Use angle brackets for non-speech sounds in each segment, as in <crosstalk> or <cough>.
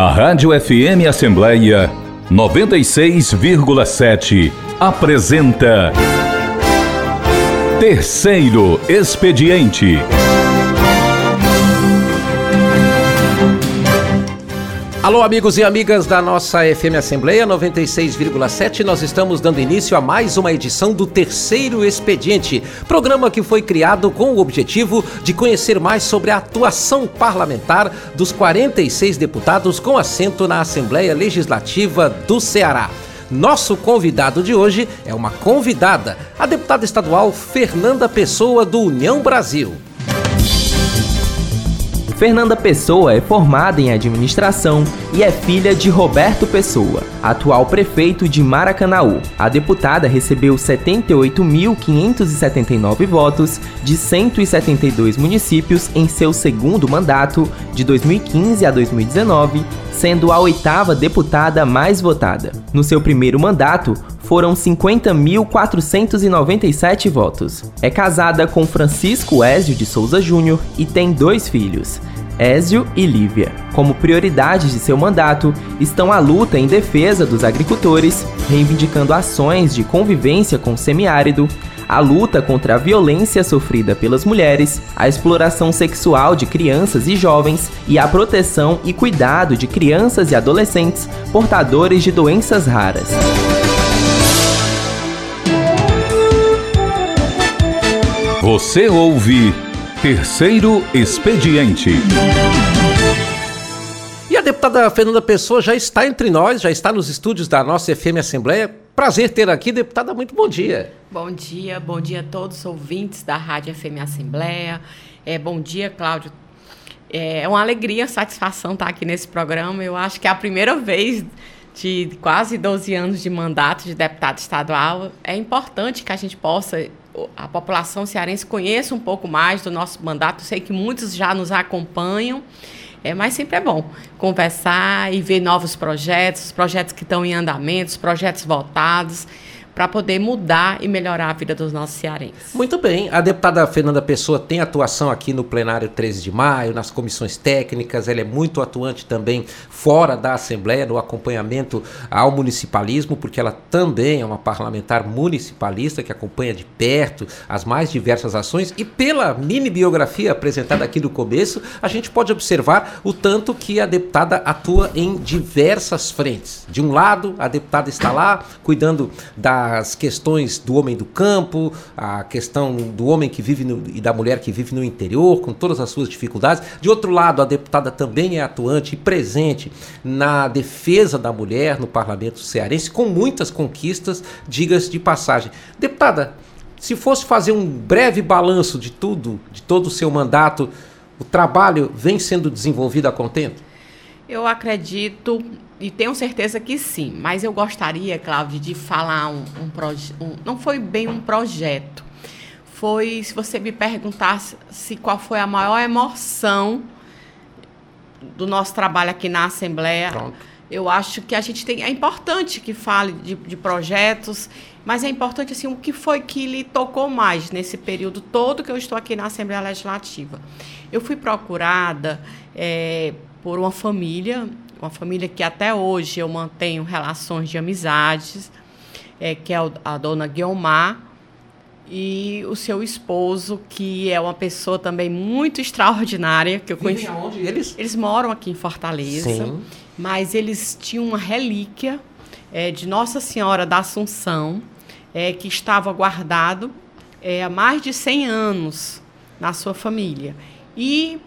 A Rádio FM Assembleia 96,7 apresenta Terceiro Expediente. Alô, amigos e amigas da nossa FM Assembleia 96,7. Nós estamos dando início a mais uma edição do Terceiro Expediente, programa que foi criado com o objetivo de conhecer mais sobre a atuação parlamentar dos 46 deputados com assento na Assembleia Legislativa do Ceará. Nosso convidado de hoje é uma convidada, a deputada estadual Fernanda Pessoa, do União Brasil. Fernanda Pessoa é formada em administração e é filha de Roberto Pessoa, atual prefeito de Maracanaú. A deputada recebeu 78.579 votos de 172 municípios em seu segundo mandato, de 2015 a 2019, sendo a oitava deputada mais votada. No seu primeiro mandato, foram 50.497 votos. É casada com Francisco Ézio de Souza Júnior e tem dois filhos. Ézio e Lívia. Como prioridades de seu mandato estão a luta em defesa dos agricultores, reivindicando ações de convivência com o semiárido, a luta contra a violência sofrida pelas mulheres, a exploração sexual de crianças e jovens e a proteção e cuidado de crianças e adolescentes portadores de doenças raras. Você ouve Terceiro Expediente. E a deputada Fernanda Pessoa já está entre nós, já está nos estúdios da nossa FM Assembleia. Prazer ter aqui, deputada. Muito bom dia. Bom dia, bom dia a todos os ouvintes da Rádio FM Assembleia. É, bom dia, Cláudio. É uma alegria, satisfação estar aqui nesse programa. Eu acho que é a primeira vez de quase 12 anos de mandato de deputado estadual. É importante que a gente possa a população cearense conheça um pouco mais do nosso mandato. Sei que muitos já nos acompanham, é, mas sempre é bom conversar e ver novos projetos, projetos que estão em andamento, projetos votados para poder mudar e melhorar a vida dos nossos cearenses. Muito bem. A deputada Fernanda Pessoa tem atuação aqui no plenário 13 de maio, nas comissões técnicas, ela é muito atuante também fora da Assembleia, no acompanhamento ao municipalismo, porque ela também é uma parlamentar municipalista que acompanha de perto as mais diversas ações e pela mini biografia apresentada aqui no começo, a gente pode observar o tanto que a deputada atua em diversas frentes. De um lado, a deputada está lá cuidando da as questões do homem do campo, a questão do homem que vive no, e da mulher que vive no interior, com todas as suas dificuldades. De outro lado, a deputada também é atuante e presente na defesa da mulher no parlamento cearense, com muitas conquistas, digas de passagem. Deputada, se fosse fazer um breve balanço de tudo, de todo o seu mandato, o trabalho vem sendo desenvolvido a contento? Eu acredito e tenho certeza que sim, mas eu gostaria, Cláudia, de falar um, um projeto. Um, não foi bem um projeto. Foi, se você me perguntasse se qual foi a maior emoção do nosso trabalho aqui na Assembleia. Pronto. Eu acho que a gente tem. É importante que fale de, de projetos, mas é importante assim, o que foi que lhe tocou mais nesse período todo que eu estou aqui na Assembleia Legislativa. Eu fui procurada. É, por uma família, uma família que até hoje eu mantenho relações de amizades, é, que é a dona Guiomar, e o seu esposo, que é uma pessoa também muito extraordinária, que eu conheci. onde eles? Eles moram aqui em Fortaleza, Sim. mas eles tinham uma relíquia é, de Nossa Senhora da Assunção, é, que estava guardado é, há mais de 100 anos na sua família. E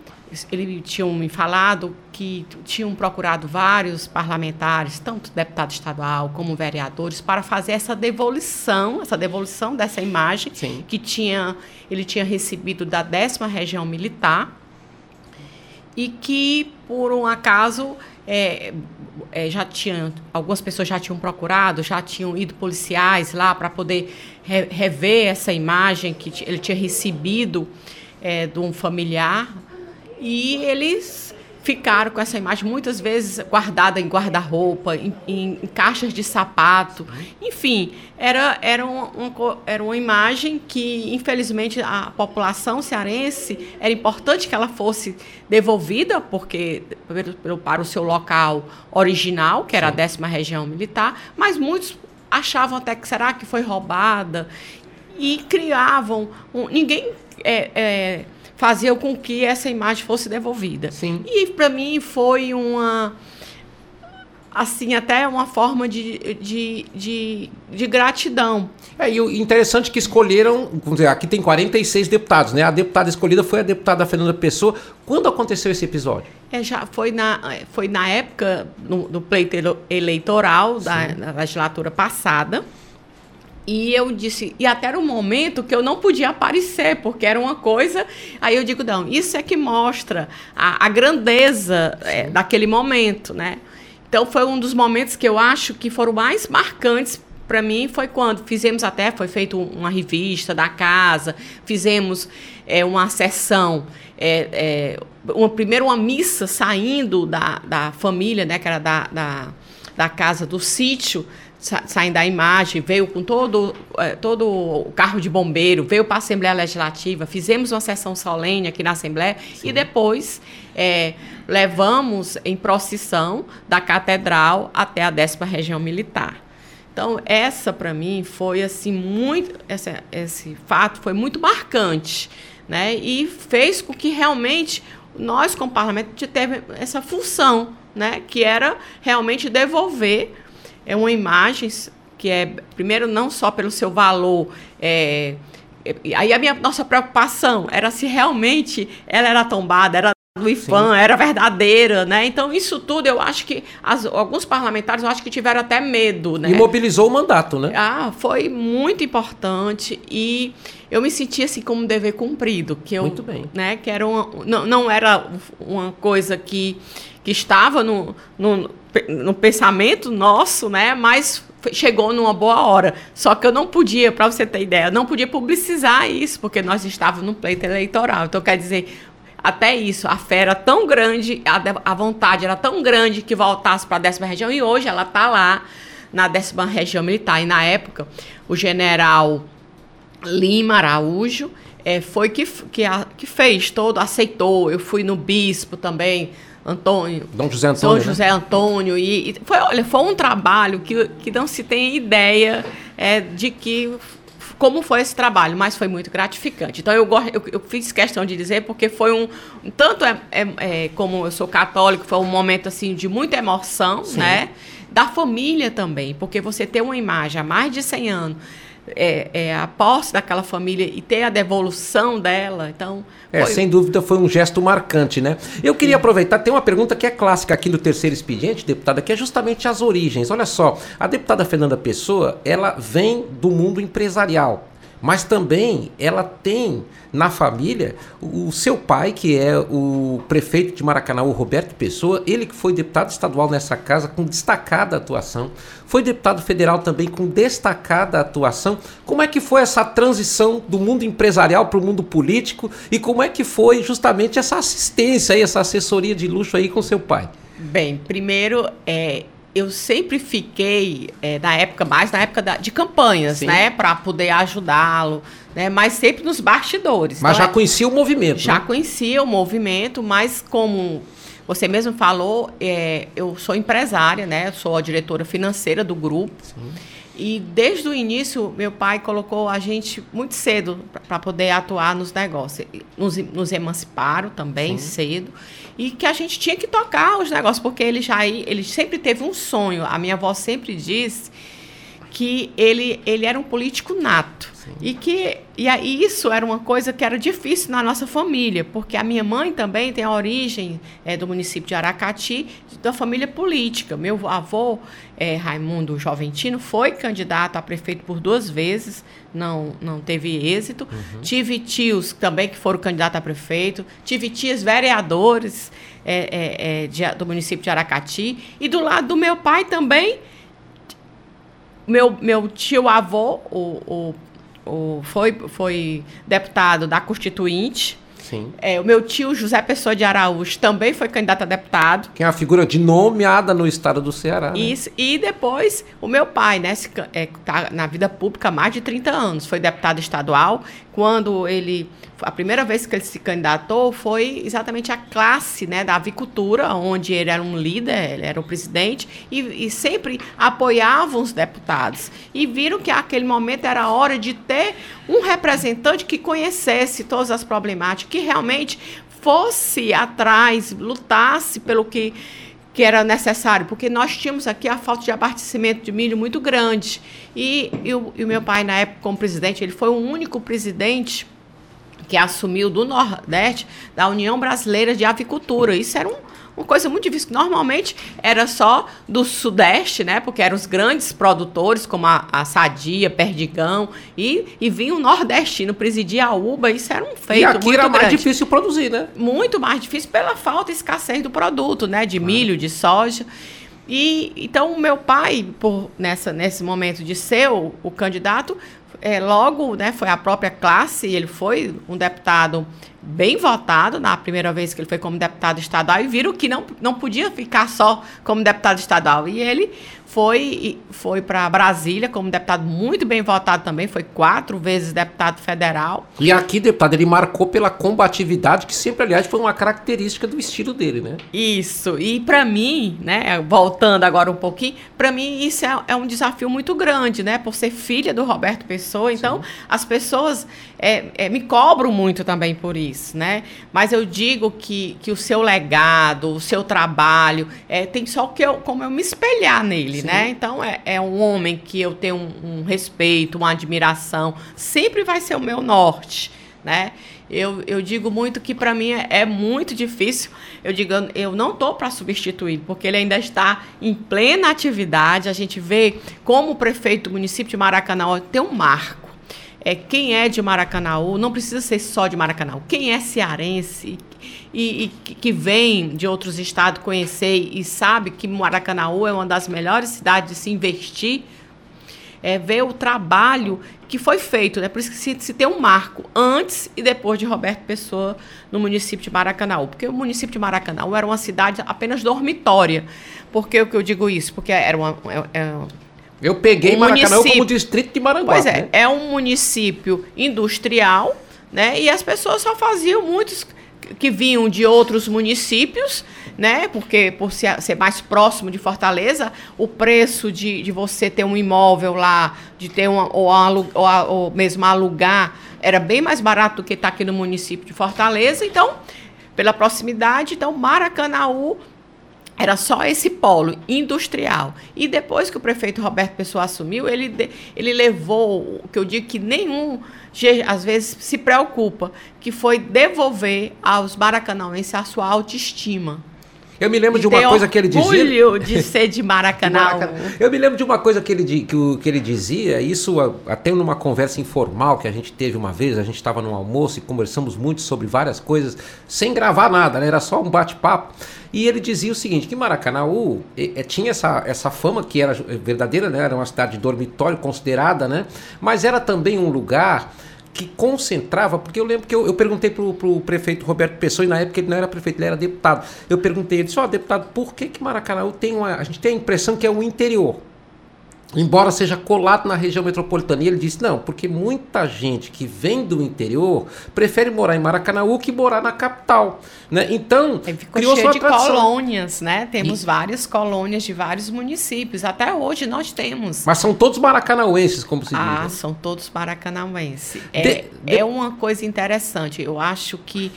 ele tinham me falado que tinham procurado vários parlamentares, tanto deputado estadual como vereadores, para fazer essa devolução, essa devolução dessa imagem Sim. que tinha ele tinha recebido da décima região militar e que por um acaso é, é, já tinham algumas pessoas já tinham procurado, já tinham ido policiais lá para poder re, rever essa imagem que ele tinha recebido é, de um familiar e eles ficaram com essa imagem muitas vezes guardada em guarda-roupa, em, em, em, caixas de sapato. Enfim, era, era, um, um, era uma imagem que, infelizmente, a população cearense era importante que ela fosse devolvida, porque para o seu local original, que era Sim. a décima região militar, mas muitos achavam até que será que foi roubada e criavam. Um, ninguém. É, é, fazia com que essa imagem fosse devolvida. Sim. E para mim foi uma assim até uma forma de, de, de, de gratidão. É, e o interessante é que escolheram, dizer, aqui tem 46 deputados, né? A deputada escolhida foi a deputada Fernanda Pessoa. Quando aconteceu esse episódio? É, já foi na, foi na época do, do pleito eleitoral da, da legislatura passada. E eu disse, e até era um momento que eu não podia aparecer, porque era uma coisa. Aí eu digo, não, isso é que mostra a, a grandeza é, daquele momento, né? Então foi um dos momentos que eu acho que foram mais marcantes para mim foi quando fizemos até foi feito uma revista da casa fizemos é, uma sessão é, é, uma primeiro uma missa saindo da, da família né que era da, da, da casa do sítio saindo da imagem, veio com todo, é, todo o carro de bombeiro, veio para a Assembleia Legislativa, fizemos uma sessão solene aqui na Assembleia Sim. e depois é, levamos em procissão da Catedral até a décima região militar. Então, essa para mim foi assim muito essa, esse fato foi muito marcante, né? E fez com que realmente nós como parlamento teve essa função, né, que era realmente devolver é uma imagem que é, primeiro, não só pelo seu valor. É, aí a minha nossa preocupação era se realmente ela era tombada, era do IFAM, era verdadeira, né? Então, isso tudo eu acho que as, alguns parlamentares eu acho que tiveram até medo, né? E mobilizou o mandato, né? Ah, foi muito importante e eu me senti assim como um dever cumprido, que eu, muito bem, né? Que era uma, não, não era uma coisa que, que estava no, no no pensamento nosso, né? Mas chegou numa boa hora. Só que eu não podia, para você ter ideia, não podia publicizar isso, porque nós estávamos no pleito eleitoral. Então, quer dizer, até isso, a fé era tão grande, a, a vontade era tão grande que voltasse para a décima região, e hoje ela está lá na décima região militar. E na época, o general Lima Araújo é, foi que, que, a, que fez todo, aceitou. Eu fui no bispo também Antônio. Dom José Antônio. Dom José né? Antônio. E, e, foi, olha, foi um trabalho que, que não se tem ideia é, de que como foi esse trabalho, mas foi muito gratificante. Então eu, eu, eu fiz questão de dizer porque foi um tanto é, é, é, como eu sou católico, foi um momento assim de muita emoção, Sim. né? Da família também, porque você ter uma imagem há mais de 100 anos é, é, a posse daquela família e ter a devolução dela. Então, é, sem dúvida foi um gesto marcante, né? Eu queria Sim. aproveitar, tem uma pergunta que é clássica aqui no terceiro expediente, deputada, que é justamente as origens. Olha só, a deputada Fernanda Pessoa, ela vem do mundo empresarial mas também ela tem na família o seu pai, que é o prefeito de Maracanã, o Roberto Pessoa, ele que foi deputado estadual nessa casa com destacada atuação, foi deputado federal também com destacada atuação. Como é que foi essa transição do mundo empresarial para o mundo político e como é que foi justamente essa assistência aí, essa assessoria de luxo aí com seu pai? Bem, primeiro, é, eu sempre fiquei, é, na época, mais na época da, de campanhas, Sim. né? Para poder ajudá-lo, né? Mas sempre nos bastidores. Mas então, já é, conhecia o movimento. Já né? conhecia o movimento, mas como você mesmo falou, é, eu sou empresária, né? Sou a diretora financeira do grupo. Sim. E desde o início, meu pai colocou a gente muito cedo para poder atuar nos negócios. Nos, nos emanciparam também Sim. cedo e que a gente tinha que tocar os negócios, porque ele já ele sempre teve um sonho. A minha avó sempre disse que ele, ele era um político nato. Sim. E que e aí isso era uma coisa que era difícil na nossa família, porque a minha mãe também tem a origem é, do município de Aracati, da família política. Meu avô, é, Raimundo Joventino, foi candidato a prefeito por duas vezes, não, não teve êxito. Uhum. Tive tios também que foram candidatos a prefeito, tive tias vereadores é, é, é de, do município de Aracati. E do lado do meu pai também meu, meu tio avô, o, o, o, foi, foi deputado da Constituinte, Sim. É, o meu tio José Pessoa de Araújo também foi candidato a deputado. Que é uma figura de nomeada no estado do Ceará. né? Isso. E depois, o meu pai, né, se can- é, tá na vida pública há mais de 30 anos, foi deputado estadual. Quando ele. A primeira vez que ele se candidatou foi exatamente a classe né, da avicultura, onde ele era um líder, ele era o presidente, e, e sempre apoiavam os deputados. E viram que aquele momento era a hora de ter um representante que conhecesse todas as problemáticas, que realmente fosse atrás, lutasse pelo que que era necessário, porque nós tínhamos aqui a falta de abastecimento de milho muito grande. E, e o, e o meu pai, na época, como presidente, ele foi o único presidente que assumiu do Nordeste da União Brasileira de Avicultura. Isso era um, uma coisa muito difícil. Normalmente era só do Sudeste, né? Porque eram os grandes produtores, como a, a Sadia, Perdigão, e, e vinha o nordestino presidir a UBA. Isso era um feito e aqui muito era mais grande difícil produzir, né? muito mais difícil pela falta e escassez do produto, né? De milho, de soja. E então o meu pai, por nessa, nesse momento de ser o, o candidato, é, logo né, foi a própria classe, ele foi um deputado bem votado na primeira vez que ele foi como deputado estadual e viram que não, não podia ficar só como deputado estadual. E ele foi, foi para Brasília como deputado muito bem votado também, foi quatro vezes deputado federal. E aqui, deputado, ele marcou pela combatividade, que sempre, aliás, foi uma característica do estilo dele, né? Isso. E para mim, né, voltando agora um pouquinho, para mim isso é, é um desafio muito grande, né, por ser filha do Roberto Pessoa. Então, as pessoas é, é, me cobram muito também por isso, né? Mas eu digo que, que o seu legado, o seu trabalho, é, tem só que eu, como eu me espelhar nele, Sim. né? Então, é, é um homem que eu tenho um, um respeito, uma admiração, sempre vai ser o meu norte né? Eu, eu digo muito que para mim é, é muito difícil. Eu digo, eu- eu não tô para substituir, porque ele ainda está em plena atividade. A gente vê como o prefeito do município de Maracanã tem um marco. É, quem é de Maracanaú, não precisa ser só de Maracanã. Quem é cearense e, e que vem de outros estados conhecer e sabe que Maracanaú é uma das melhores cidades de se investir, é, ver o trabalho que foi feito, né? Por isso que se, se tem um marco antes e depois de Roberto Pessoa no município de Maracanaú. Porque o município de Maracanaú era uma cidade apenas dormitória. Por que que eu digo isso? Porque era uma. é- é- Eu peguei O Maracanã como município- distrito de Maranguape. Pois é, né? é um município industrial, né? E as pessoas só faziam muitos que vinham de outros municípios, né? Porque por ser mais próximo de Fortaleza, o preço de, de você ter um imóvel lá, de ter uma, ou, alu- ou, ou mesmo alugar, era bem mais barato do que estar aqui no município de Fortaleza. Então, pela proximidade, então Maracanaú era só esse polo industrial. E depois que o prefeito Roberto Pessoa assumiu, ele, ele levou o que eu digo que nenhum, às vezes, se preocupa, que foi devolver aos maracanauenses a sua autoestima. Eu me lembro de uma ter coisa que ele dizia. orgulho de ser de de Maracanã. Maracanã. Eu me lembro de uma coisa que ele, que, que ele dizia, isso até numa conversa informal que a gente teve uma vez, a gente estava num almoço e conversamos muito sobre várias coisas, sem gravar nada, né? era só um bate-papo. E ele dizia o seguinte, que Maracanaú eh, eh, tinha essa, essa fama que era verdadeira, né? era uma cidade de dormitório considerada, né? mas era também um lugar que concentrava, porque eu lembro que eu, eu perguntei pro, pro prefeito Roberto Pessoa, e na época ele não era prefeito, ele era deputado. Eu perguntei, ele disse, ó, deputado, por que que Maracanã tem uma... A gente tem a impressão que é o interior, embora seja colado na região metropolitana. E ele disse, não, porque muita gente que vem do interior prefere morar em Maracanã que morar na capital, né? Então, ficou criou-se cheio de tradição. colônias, né? Temos várias colônias de vários municípios. Até hoje nós temos. Mas são todos maracanauenses, como se Ah, diz. né? são todos maracanauenses. É, De- de- é uma coisa interessante. Eu acho que,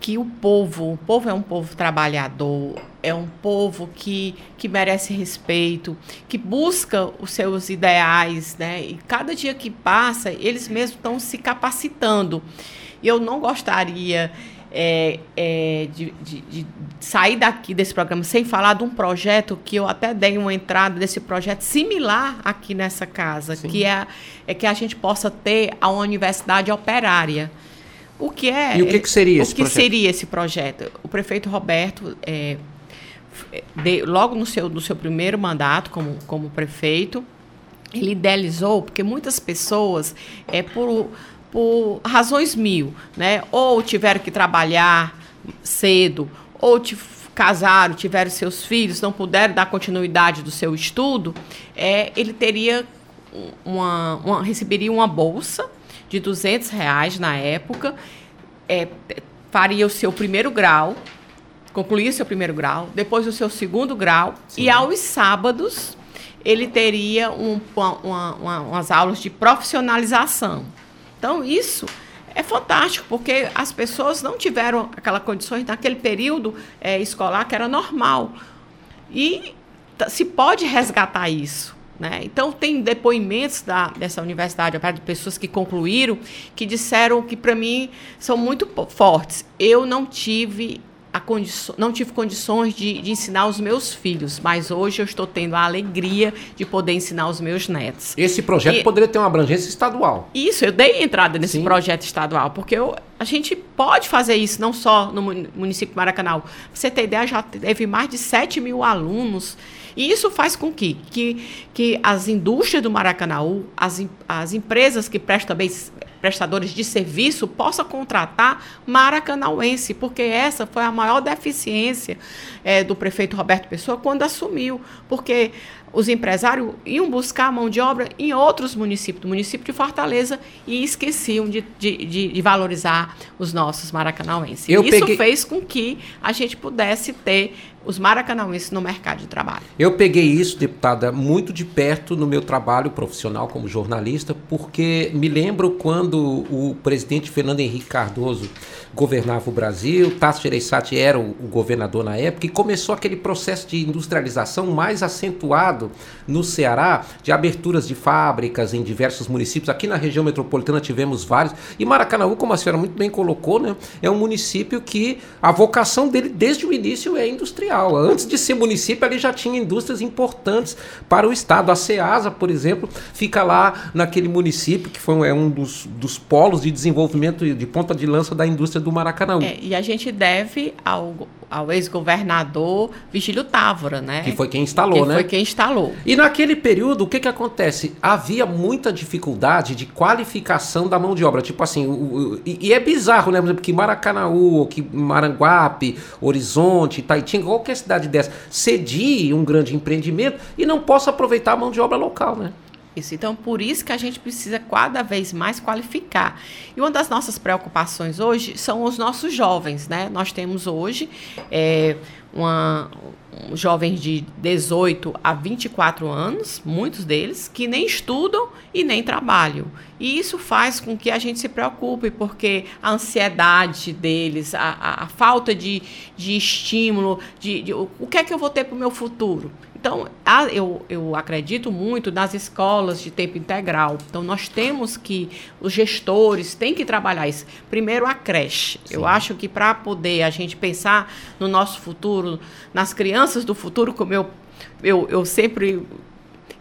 que o povo, o povo é um povo trabalhador, é um povo que, que merece respeito, que busca os seus ideais, né? E cada dia que passa, eles mesmos estão se capacitando. E eu não gostaria é, é, de, de- de sair daqui desse programa sem falar de um projeto que eu até dei uma entrada desse projeto similar aqui nessa casa, Sim. que é, é que a gente possa ter a universidade operária. O que é? E o que que seria o esse que projeto? seria esse projeto? O prefeito Roberto, é, de- logo no seu, no seu primeiro mandato como, como prefeito, ele idealizou, porque muitas pessoas, é, por, por razões mil, né? Ou tiveram que trabalhar cedo, ou casaram, tiveram seus filhos, não puderam dar continuidade do seu estudo, é, ele teria uma, uma, receberia uma bolsa de 200 reais na época, é, faria o seu primeiro grau, concluía o seu primeiro grau, depois o seu segundo grau, Sim. e aos sábados ele teria um, uma, uma, umas aulas de profissionalização. Então, isso é fantástico, porque as pessoas não tiveram aquelas condições naquele período é, escolar que era normal. E se pode resgatar isso. Né? Então, tem depoimentos da, dessa universidade, de pessoas que concluíram, que disseram que, para mim, são muito fortes. Eu não tive não tive condições de, de, ensinar os meus filhos, mas hoje eu estou tendo a alegria de poder ensinar os meus netos. Esse projeto e, poderia ter uma abrangência estadual. Isso, eu dei entrada nesse Sim. projeto estadual, porque eu, a gente pode fazer isso, não só no município de Maracanã. você ter ideia, já teve mais de 7 mil alunos. E isso faz com que, que, que as indústrias do Maracanã, as, as empresas que prestam também prestadores de serviço possa contratar maracanauense, porque essa foi a maior deficiência é, do prefeito Roberto Pessoa quando assumiu, porque os empresários iam buscar mão de obra em outros municípios, do município de Fortaleza, e esqueciam de, de, de, de valorizar os nossos maracanauenses. Eu Isso peguei... fez com que a gente pudesse ter os maracanauenses no mercado de trabalho. Eu peguei isso, deputada, muito de perto no meu trabalho profissional como jornalista, porque me lembro quando o presidente Fernando Henrique Cardoso governava o Brasil, Tasso Gereissati era o, o governador na época, e começou aquele processo de industrialização mais acentuado no Ceará, de aberturas de fábricas em diversos municípios. Aqui na região metropolitana tivemos vários, e Maracanaú, como a senhora muito bem colocou, né, é um município que a vocação dele desde o início é industrial. Antes de ser município, ali já tinha indústrias importantes para o estado. A Ceasa, por exemplo, fica lá naquele município que foi é um dos, dos polos de desenvolvimento de ponta de lança da indústria do Maracanã. É, e a gente deve ao, ao ex-governador Vigílio Távora, né? Que foi quem instalou, que né? Foi quem instalou. E naquele período, o que que acontece? Havia muita dificuldade de qualificação da mão de obra. Tipo assim, o, o, e, e, é bizarro, né? Por exemplo, que Maracanaú, que Maranguape, Horizonte, Itaitinga, qualquer cidade dessa, cedie um grande empreendimento e não possa aproveitar a mão de obra local, né? Isso. Então, por isso que a gente precisa cada vez mais qualificar. E uma das nossas preocupações hoje são os nossos jovens, né? Nós temos hoje é, uma, um, jovens de 18 a 24 anos, muitos deles, que nem estudam e nem trabalham. E isso faz com que a gente se preocupe, porque a ansiedade deles, a, a, a falta de, de estímulo, de, de, o, o que é que eu vou ter para o meu futuro? Então, eu, eu acredito muito nas escolas de tempo integral. Então, nós temos que, os gestores têm que trabalhar isso. Primeiro, a creche. Sim. Eu acho que para poder a gente pensar no nosso futuro, nas crianças do futuro, como eu, eu, eu sempre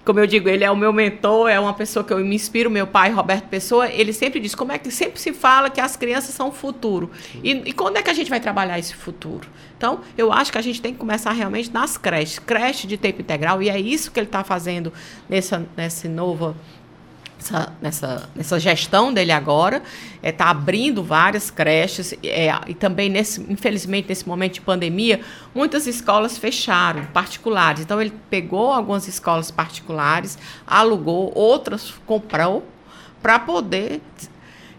como eu digo, ele é o meu mentor, é uma pessoa que eu me inspiro, meu pai, Roberto Pessoa, ele sempre diz, como é que sempre se fala que as crianças são o futuro. E, e, quando é que a gente vai trabalhar esse futuro? Então, eu acho que a gente tem que começar realmente nas creches, creche de tempo integral, e é isso que ele está fazendo nessa, nessa nova essa, nessa, nessa gestão dele agora, está é, tá abrindo várias creches é, e também, nesse, infelizmente, nesse momento de pandemia, muitas escolas fecharam, particulares. Então, ele pegou algumas escolas particulares, alugou, outras comprou, para poder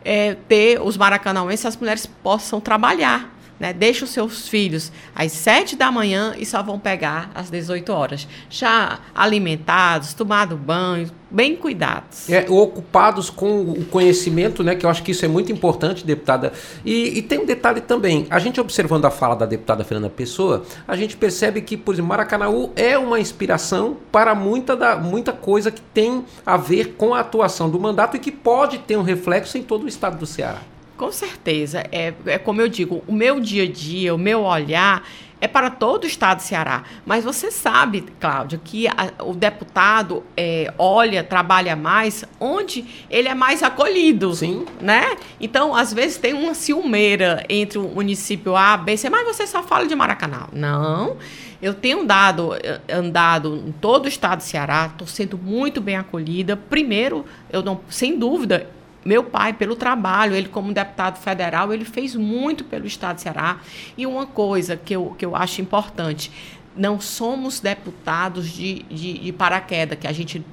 é, ter os maracanauenses, as mulheres possam trabalhar né? Deixa os seus filhos às 7 da manhã e só vão pegar às 18 horas. Já alimentados, tomado banho, bem cuidados. É, ocupados com o conhecimento, né? Que eu acho que isso é muito importante, deputada. E, e, tem um detalhe também. A gente observando a fala da deputada Fernanda Pessoa, a gente percebe que, por exemplo, Maracanaú é uma inspiração para muita, da, muita coisa que tem a ver com a atuação do mandato e que pode ter um reflexo em todo o estado do Ceará. Com certeza. É, é como eu digo, o meu dia a dia, o meu olhar é para todo o estado do Ceará. Mas você sabe, Cláudio, que a, o deputado é, olha, trabalha mais onde ele é mais acolhido. Sim. Né? Então, às vezes, tem uma ciumeira entre o município A, B, C, mas você só fala de Maracanã. Não. Eu tenho dado, andado em todo o estado do Ceará, estou sendo muito bem acolhida. Primeiro, eu não, sem dúvida, meu pai, pelo trabalho, ele como deputado federal, ele fez muito pelo Estado de Ceará. E uma coisa que eu, que eu acho importante, não somos deputados de, de, de paraquedas, que a gente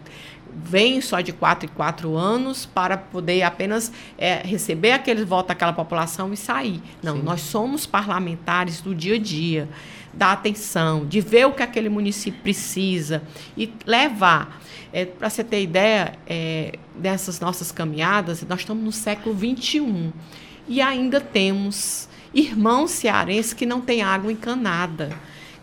vem só de quatro em quatro anos para poder apenas é, receber aquele voto daquela população e sair. Não, Sim. nós somos parlamentares do dia a dia, da atenção, de ver o que aquele município precisa e levar. É, para você ter ideia é, dessas nossas caminhadas, nós estamos no século XXI e ainda temos irmãos cearenses que não têm água encanada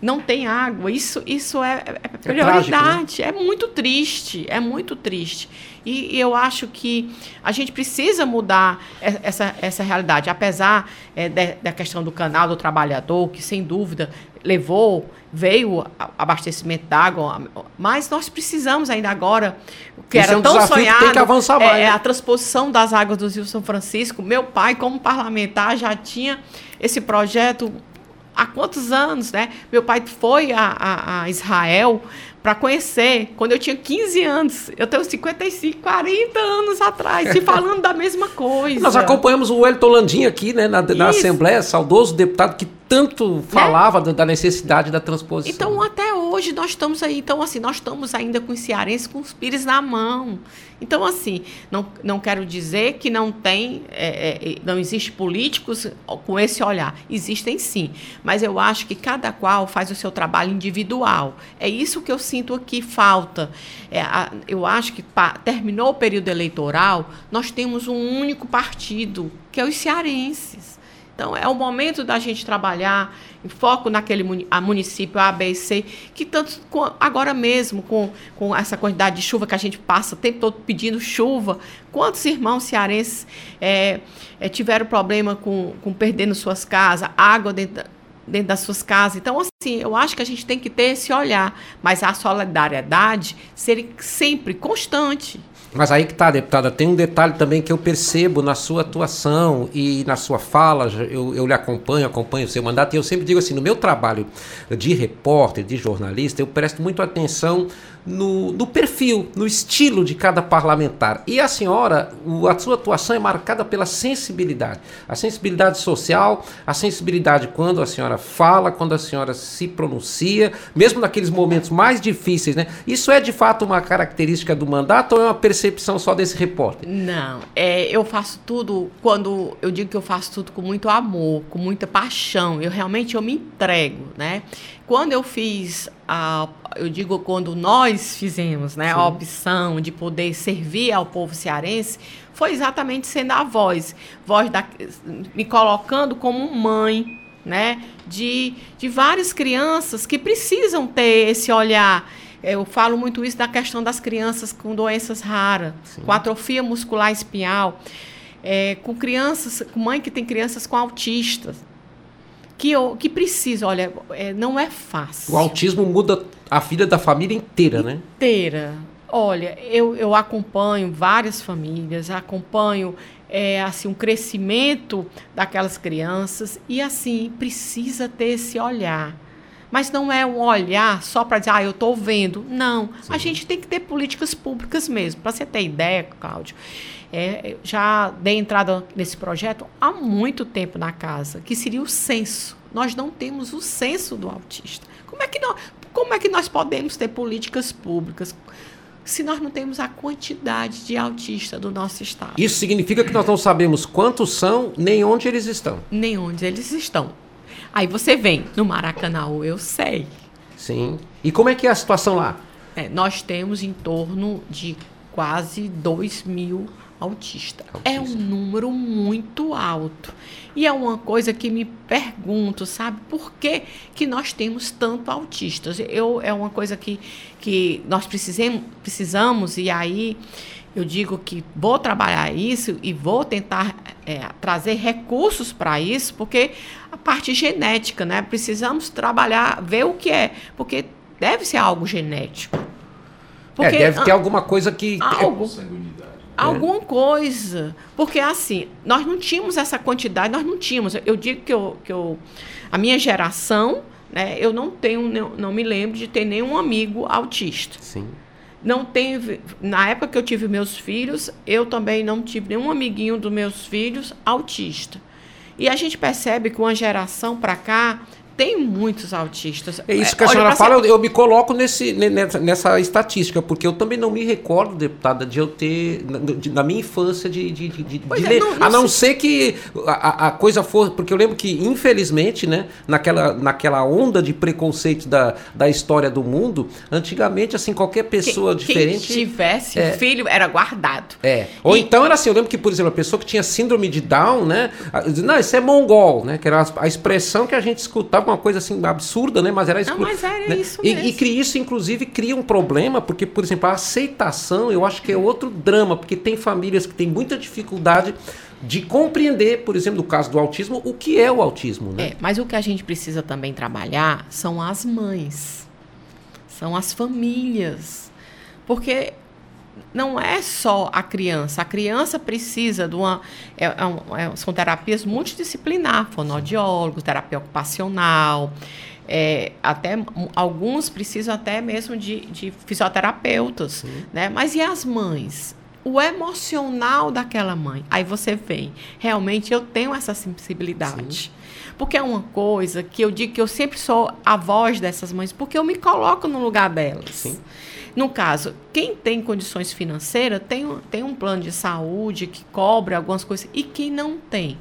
não tem água. Isso, isso é, é, é prioridade. É, trágico, né? é, muito triste, é muito triste. E, e, eu acho que a gente precisa mudar essa, essa realidade, apesar é, de, da questão do canal do trabalhador, que sem dúvida levou, veio abastecimento d'água, mas nós precisamos ainda agora, que Isso era é um tão sonhado, que tem que avançar mais, é, né? a transposição das águas do Rio São Francisco. Meu pai, como parlamentar, já tinha esse projeto há quantos anos, né? Meu pai foi a, a, a Israel para conhecer quando eu tinha 15 anos. Eu tenho 55, 40 anos atrás, e falando da mesma coisa. Nós acompanhamos o Wellington Landim aqui, né, na, na Assembleia, saudoso deputado que tanto né? falava da necessidade da transposição. Então, até hoje nós estamos aí, então assim, nós estamos ainda com os cearenses com os pires na mão. Então, assim, não, não quero dizer que não tem, é, é, não existe políticos com esse olhar. Existem sim, mas eu acho que cada qual faz o seu trabalho individual. É isso que eu sinto aqui falta. É, a, eu acho que pa, terminou o período eleitoral, nós temos um único partido, que é os cearenses. Então, é o momento da gente trabalhar em foco naquele a município A, que tanto agora mesmo, com, com essa quantidade de chuva que a gente passa o tempo todo pedindo chuva, quantos irmãos cearenses é, é, tiveram problema com, com perdendo suas casas, água dentro, dentro das suas casas. Então, assim, eu acho que a gente tem que ter esse olhar, mas a solidariedade ser sempre constante. Mas aí que tá, deputada, tem um detalhe também que eu percebo na sua atuação e na sua fala, eu, eu lhe acompanho, acompanho o seu mandato, e eu sempre digo assim, no meu trabalho de repórter, de jornalista, eu presto muito atenção no, no perfil, no estilo de cada parlamentar. E a senhora, o, a sua atuação é marcada pela sensibilidade. A sensibilidade social, a sensibilidade quando a senhora fala, quando a senhora se pronuncia, mesmo naqueles momentos mais difíceis, né? Isso é de fato uma característica do mandato ou é uma percepção só desse repórter? Não, é, eu faço tudo, quando eu digo que eu faço tudo com muito amor, com muita paixão, eu realmente eu me entrego, né? Quando eu fiz a, eu digo quando nós fizemos, né, a opção de poder servir ao povo cearense, foi exatamente sendo a voz, voz da, me colocando como mãe, né, de, de várias crianças que precisam ter esse olhar. Eu falo muito isso da questão das crianças com doenças raras, Sim. com atrofia muscular espinhal, é, com crianças, com mãe que tem crianças com autistas, que, que precisa, olha, é, não é fácil. O autismo muda a vida da família inteira, né? Inteira. Olha, eu, eu acompanho várias famílias, acompanho é, assim um crescimento daquelas crianças e assim precisa ter esse olhar. Mas não é um olhar só para dizer, ah, eu estou vendo. Não. Sim. A gente tem que ter políticas públicas mesmo. Para você ter ideia, Cláudio, é, já dei entrada nesse projeto há muito tempo na casa, que seria o censo. Nós não temos o censo do autista. Como é que nós, como é que nós podemos ter políticas públicas se nós não temos a quantidade de autistas do nosso estado? Isso significa que nós não sabemos quantos são, nem onde eles estão. Nem onde eles estão. Aí você vem no Maracanã, eu sei. Sim. E como é que é a situação lá? É, nós temos em torno de quase 2 mil autista. autista. É um número muito alto. E é uma coisa que me pergunto, sabe, por que, que nós temos tanto autistas? Eu, é uma coisa que, que nós precisamos, precisamos, e aí eu digo que vou trabalhar isso e vou tentar é, trazer recursos para isso, porque a parte genética, né? Precisamos trabalhar, ver o que é, porque deve ser algo genético. É, porque, é, deve ter alguma coisa que. Algo. É. Alguma coisa. Porque, assim, nós não tínhamos essa quantidade, nós não tínhamos. Eu digo que, eu, que eu, a minha geração, né, eu não tenho, não, não me lembro de ter nenhum amigo autista. Sim. não teve. Na época que eu tive meus filhos, eu também não tive nenhum amiguinho dos meus filhos autista. E a gente percebe que uma geração para cá tem muitos autistas. É isso que a Olha, senhora fala, ser... eu, me coloco nesse, nessa, nessa, estatística, porque eu também não me recordo, deputada, de eu ter, na, de, na minha infância, de, de, de, de é, ler. Não, não a não se... ser que a, a, coisa for. Porque eu lembro que, infelizmente, né, naquela, naquela onda de preconceito da, da história do mundo, antigamente, assim, qualquer pessoa diferente. Quem tivesse é, filho era guardado. É. Ou e... então era assim, eu lembro que, por exemplo, a pessoa que tinha síndrome de Down, né? Não, isso é mongol, né? Que era a expressão que a gente escutava uma coisa assim absurda, né? Mas era isso. Não, mas era né? isso mesmo. E, e isso, inclusive, cria um problema, porque, por exemplo, a aceitação, eu acho que é outro drama, porque tem famílias que têm muita dificuldade de compreender, por exemplo, no caso do autismo, o que é o autismo, né? É, mas o que a gente precisa também trabalhar são as mães, são as famílias, porque não é só a criança. A criança precisa de uma. É, é, é são terapias multidisciplinar, fonoaudiólogo, terapia ocupacional. É, até alguns precisam até mesmo de, de fisioterapeutas, né? Mas e as mães? O emocional daquela mãe. Aí você vem, realmente eu tenho essa sensibilidade. Sim. Porque é uma coisa que eu digo que eu sempre sou a voz dessas mães, porque eu me coloco no lugar delas. Sim. No caso, quem tem condições financeiras tem, tem um plano de saúde que cobre algumas coisas e quem não tem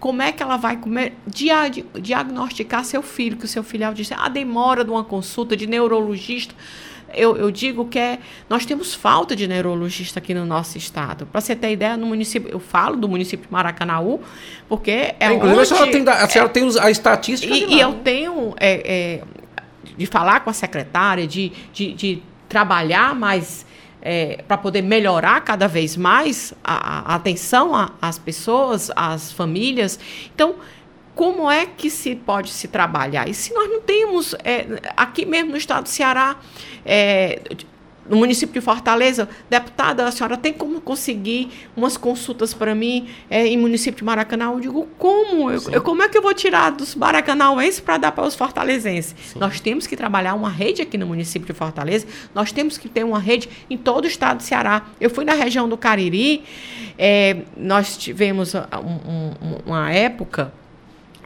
como é que ela vai comer, diagnosticar seu filho, que o seu filho disse, a demora de uma consulta de neurologista. Eu, eu, digo que é, nós temos falta de neurologista aqui no nosso estado. Para você ter ideia, no município, eu falo do município de Maracanaú, porque é, é Inclusive, onde, a senhora tem, a senhora é, tem a estatística. E, e eu tenho é, é, de falar com a secretária, de, de, de trabalhar mais é, para poder melhorar cada vez mais a, a atenção às pessoas, às famílias. Então, como é que se pode se trabalhar? E se nós não temos, é, aqui mesmo no estado do Ceará, é, no município de Fortaleza, deputada, a senhora tem como conseguir umas consultas para mim é, em município de Maracanã? Eu digo, como? Eu, eu, como é que eu vou tirar dos maracanauenses para dar para os fortalezenses? Sim. Nós temos que trabalhar uma rede aqui no município de Fortaleza, nós temos que ter uma rede em todo o estado do Ceará. Eu fui na região do Cariri, é, nós tivemos um, um, uma época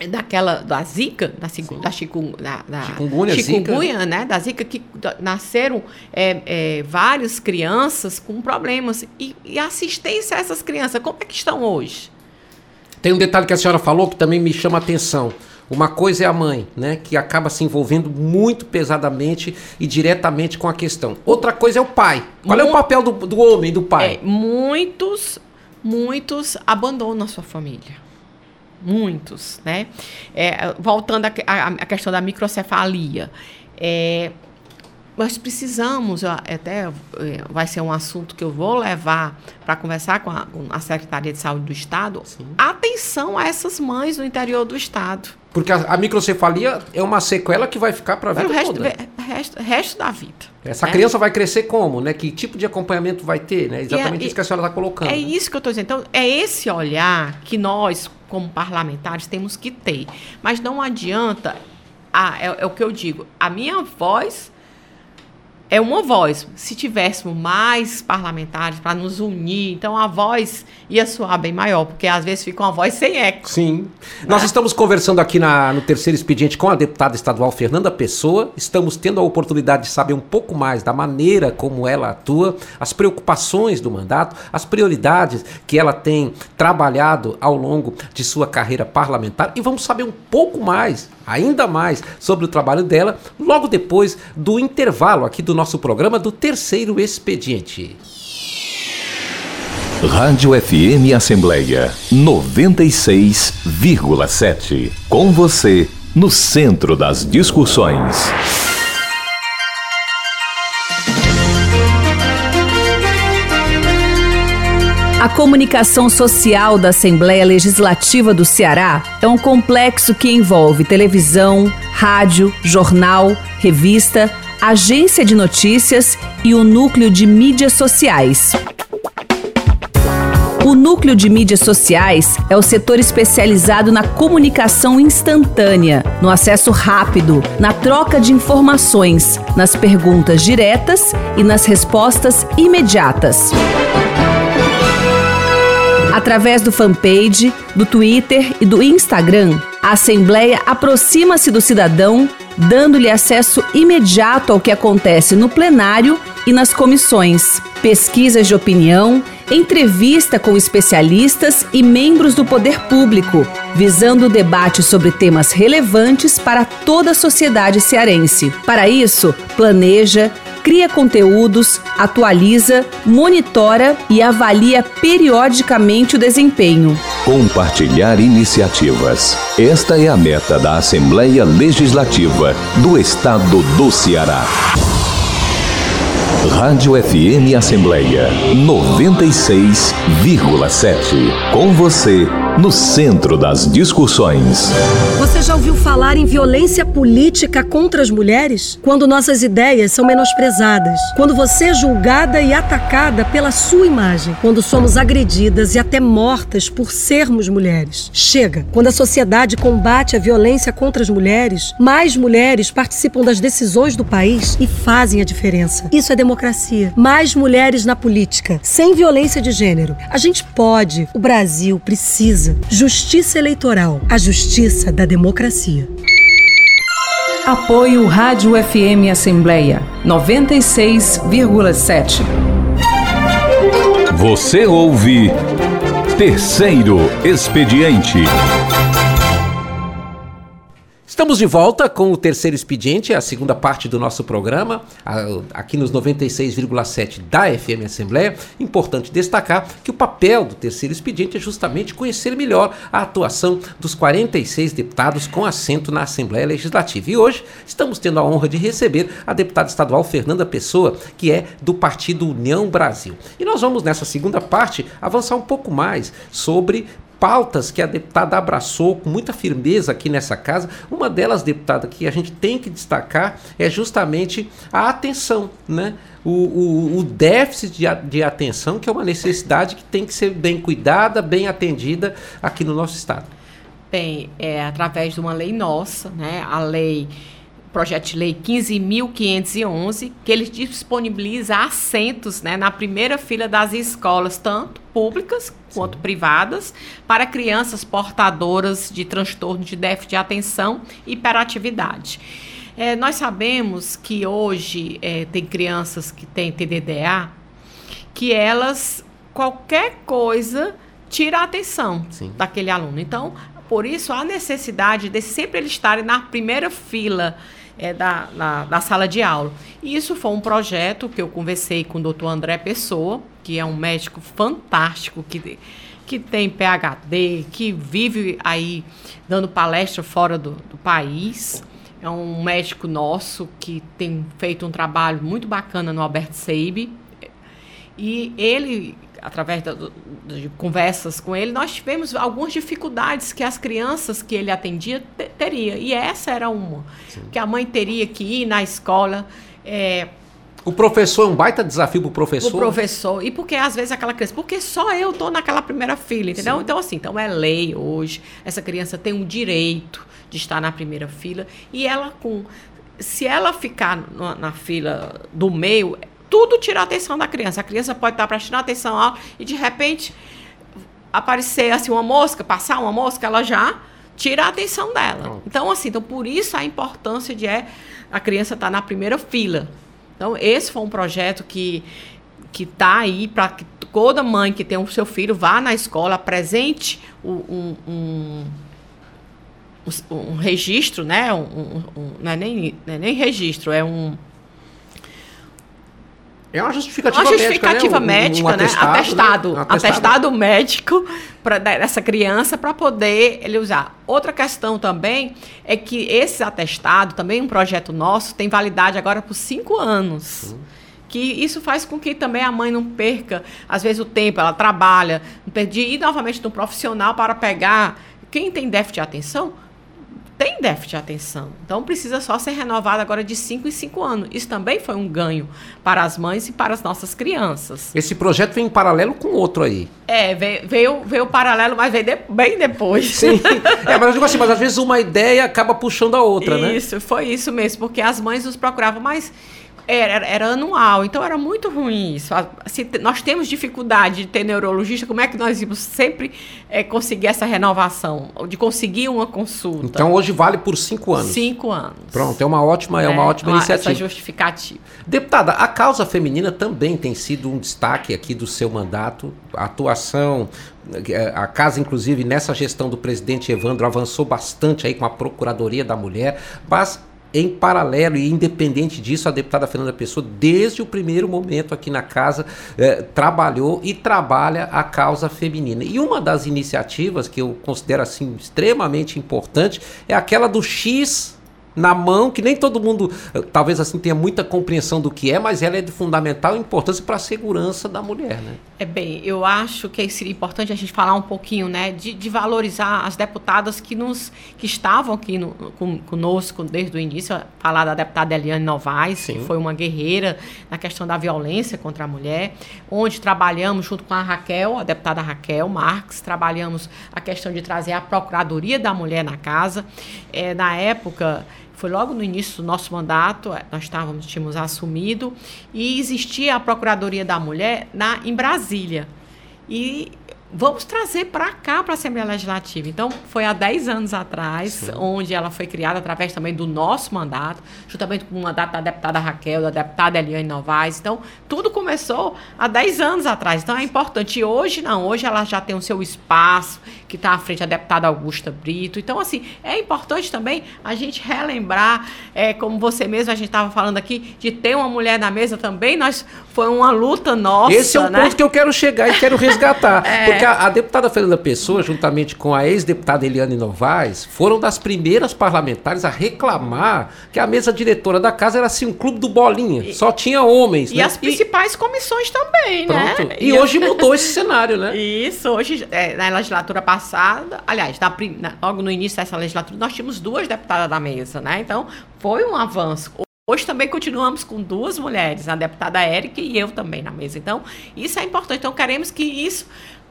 daquela da zika da, da, chikungunya, da, da chikungunya, chikungunya zika. né da zika que nasceram é, é, várias crianças com problemas e, e, assistência a essas crianças como é que estão hoje tem um detalhe que a senhora falou que também me chama a atenção uma coisa é a mãe, né, que acaba se envolvendo muito pesadamente e diretamente com a questão. Outra coisa é o pai. Qual é o papel do, do homem, do pai? É, muitos, muitos abandonam a sua família muitos, né? É, voltando à questão da microcefalia, é, nós precisamos, até é, vai ser um assunto que eu vou levar para conversar com a, com a, Secretaria de Saúde do Estado, Sim. atenção a essas mães no interior do Estado. Porque a, a microcefalia é uma sequela que vai ficar para a vida resto, toda. Resto, resto da vida. Essa né? criança vai crescer como, né? Que tipo de acompanhamento vai ter, né? Exatamente é, isso que a senhora está colocando. É isso que eu estou dizendo. Então, é esse olhar que nós, como parlamentares, temos que ter. Mas não adianta, ah, é, é o que eu digo, a minha voz é uma voz. Se tivéssemos mais parlamentares para nos unir, então a voz ia soar bem maior, porque às vezes fica uma voz sem eco. Sim. Né? Nós estamos conversando aqui na, no terceiro expediente com a deputada estadual Fernanda Pessoa. Estamos tendo a oportunidade de saber um pouco mais da maneira como ela atua, as preocupações do mandato, as prioridades que ela tem trabalhado ao longo de sua carreira parlamentar e vamos saber um pouco mais, ainda mais, sobre o trabalho dela logo depois do intervalo aqui do nosso programa do terceiro expediente. Rádio FM Assembleia 96,7. Com você, no centro das discussões. A comunicação social da Assembleia Legislativa do Ceará é um complexo que envolve televisão, rádio, jornal, revista, agência de notícias e o núcleo de mídias sociais. O núcleo de mídias sociais é o setor especializado na comunicação instantânea, no acesso rápido, na troca de informações, nas perguntas diretas e nas respostas imediatas. Através do fanpage, do Twitter e do Instagram, a Assembleia aproxima-se do cidadão, dando-lhe acesso imediato ao que acontece no plenário e nas comissões, pesquisas de opinião, entrevista com especialistas e membros do poder público, visando o debate sobre temas relevantes para toda a sociedade cearense. Para isso, planeja, cria conteúdos, atualiza, monitora e avalia periodicamente o desempenho. Compartilhar iniciativas. Esta é a meta da Assembleia Legislativa do Estado do Ceará. Rádio FM Assembleia 96,7. Com você, no centro das discussões. Você já ouviu falar em violência política contra as mulheres? Quando nossas ideias são menosprezadas. Quando você é julgada e atacada pela sua imagem. Quando somos agredidas e até mortas por sermos mulheres. Chega! Quando a sociedade combate a violência contra as mulheres, mais mulheres participam das decisões do país e fazem a diferença. Isso é democracia. Mais mulheres na política, sem violência de gênero. A gente pode, o Brasil precisa. Justiça eleitoral, a justiça da democracia. Apoio Rádio FM Assembleia 96,7. Você ouve Terceiro Expediente. Estamos de volta com o terceiro expediente, a segunda parte do nosso programa, aqui nos 96,7 da FM Assembleia. Importante destacar que o papel do terceiro expediente é justamente conhecer melhor a atuação dos 46 deputados com assento na Assembleia Legislativa. E hoje estamos tendo a honra de receber a deputada estadual Fernanda Pessoa, que é do Partido União Brasil. E nós vamos, nessa segunda parte, avançar um pouco mais sobre pautas que a deputada abraçou com muita firmeza aqui nessa casa. Uma delas, deputada, que a gente tem que destacar é justamente a atenção, né? O, o, o déficit de, de atenção, que é uma necessidade que tem que ser bem cuidada, bem atendida aqui no nosso estado. Bem, é através de uma lei nossa, né? A lei projeto de lei 15.511, que ele disponibiliza assentos né, na primeira fila das escolas, tanto públicas quanto Sim. privadas, para crianças portadoras de transtorno de déficit de atenção e hiperatividade. É, nós sabemos que hoje é, tem crianças que têm TDDA, que elas, qualquer coisa, tira a atenção Sim. daquele aluno. Então, por isso, há necessidade de sempre eles estarem na primeira fila é, da, na, da sala de aula. E isso foi um projeto que eu conversei com o doutor André Pessoa, que é um médico fantástico, que, que tem PhD, que vive aí dando palestra fora do, do país. É um médico nosso que tem feito um trabalho muito bacana no Albert Seib. E ele através de conversas com ele, nós tivemos algumas dificuldades que as crianças que ele atendia teria. E essa era uma. Sim. Que a mãe teria que ir na escola. É, o professor é um baita desafio para o professor. O professor. E porque às vezes aquela criança, porque só eu tô naquela primeira fila, entendeu? Sim. Então assim, então é lei hoje. Essa criança tem o direito de estar na primeira fila e ela com se ela ficar na, na fila do meio, tudo tira a atenção da criança. A criança pode estar prestando atenção ao, e de repente aparecer assim uma mosca, passar uma mosca, ela já tira a atenção dela. Então assim, então por isso a importância de é, a criança estar na primeira fila. Então esse foi um projeto que que está aí para que toda mãe que tem o seu filho vá na escola, apresente um, um, um, um registro, né? Um, um, não, é nem, não é nem registro, é um é uma justificativa, uma justificativa médica, né? Um, um atestado, né? Atestado, né? atestado, atestado médico para dessa criança para poder ele usar. Outra questão também é que esse atestado, também um projeto nosso, tem validade agora por cinco anos. Uhum. Que isso faz com que também a mãe não perca, às vezes, o tempo, ela trabalha, de ir novamente no profissional para pegar. Quem tem déficit de atenção tem déficit de atenção. Então precisa só ser renovado agora de 5 em 5 anos. Isso também foi um ganho para as mães e para as nossas crianças. Esse projeto vem em paralelo com outro aí. É, veio, veio, veio paralelo, mas veio de, bem depois. Sim. <laughs> É, mas eu digo assim, mas às vezes uma ideia acaba puxando a outra, isso, né? Isso, foi isso mesmo, porque as mães nos procuravam, mas era, era, anual, então era muito ruim isso. Se nós temos dificuldade de ter neurologista, como é que nós íamos sempre é, conseguir essa renovação, de conseguir uma consulta? Então hoje vale por cinco anos. Cinco anos. Pronto, é uma ótima, é, uma é, ótima uma, iniciativa. Essa justificativa. Deputada, a causa feminina também tem sido um destaque aqui do seu mandato. A atuação é, a casa, inclusive, nessa gestão do presidente Evandro, avançou bastante aí com a Procuradoria da Mulher, mas em paralelo e independente disso, a deputada Fernanda Pessoa, desde o primeiro momento aqui na casa, eh, trabalhou e trabalha a causa feminina. E uma das iniciativas que eu considero assim extremamente importante é aquela do X na mão, que nem todo mundo eh, talvez assim tenha muita compreensão do que é, mas ela é de fundamental importância para a segurança da mulher, né? É bem, eu acho que seria importante a gente falar um pouquinho, né, de, de valorizar as deputadas que nos que estavam aqui no, com, conosco desde o início, falar da deputada Eliane Novaes, Sim. que foi uma guerreira na questão da violência contra a mulher, onde trabalhamos junto com a Raquel, a deputada Raquel Marques, trabalhamos a questão de trazer a Procuradoria da Mulher na casa. É, na época, foi logo no início do nosso mandato, é, nós estávamos, tínhamos assumido, e existia a Procuradoria da Mulher na, em Brasília. E vamos trazer para cá, para a Assembleia Legislativa. Então, foi há 10 anos atrás, Sim. onde ela foi criada através também do nosso mandato, juntamente com o mandato da deputada Raquel, da deputada Eliane Novaes. Então, tudo começou há 10 anos atrás. Então, é importante. E hoje, não, hoje ela já tem o seu espaço, que está à frente da deputada Augusta Brito. Então, assim, é importante também a gente relembrar, é, como você mesmo, a gente estava falando aqui, de ter uma mulher na mesa também. Nós, foi uma luta nossa. Esse é o né? ponto que eu quero chegar e quero resgatar. <laughs> é. Porque a, a, deputada Fernanda Pessoa, juntamente com a ex-deputada Eliane Novaes, foram das primeiras parlamentares a reclamar que a mesa diretora da casa era assim um clube do bolinha, e, só tinha homens. E né? as principais e, comissões também, né? pronto. né? E, e hoje <laughs> mudou esse cenário, né? Isso, hoje, é, na legislatura passada, aliás, na, na, logo no início dessa legislatura, nós tínhamos duas deputadas da mesa, né? Então, foi um avanço. Hoje também continuamos com duas mulheres, a deputada Érica e eu também na mesa. Então, isso é importante. Então, queremos que isso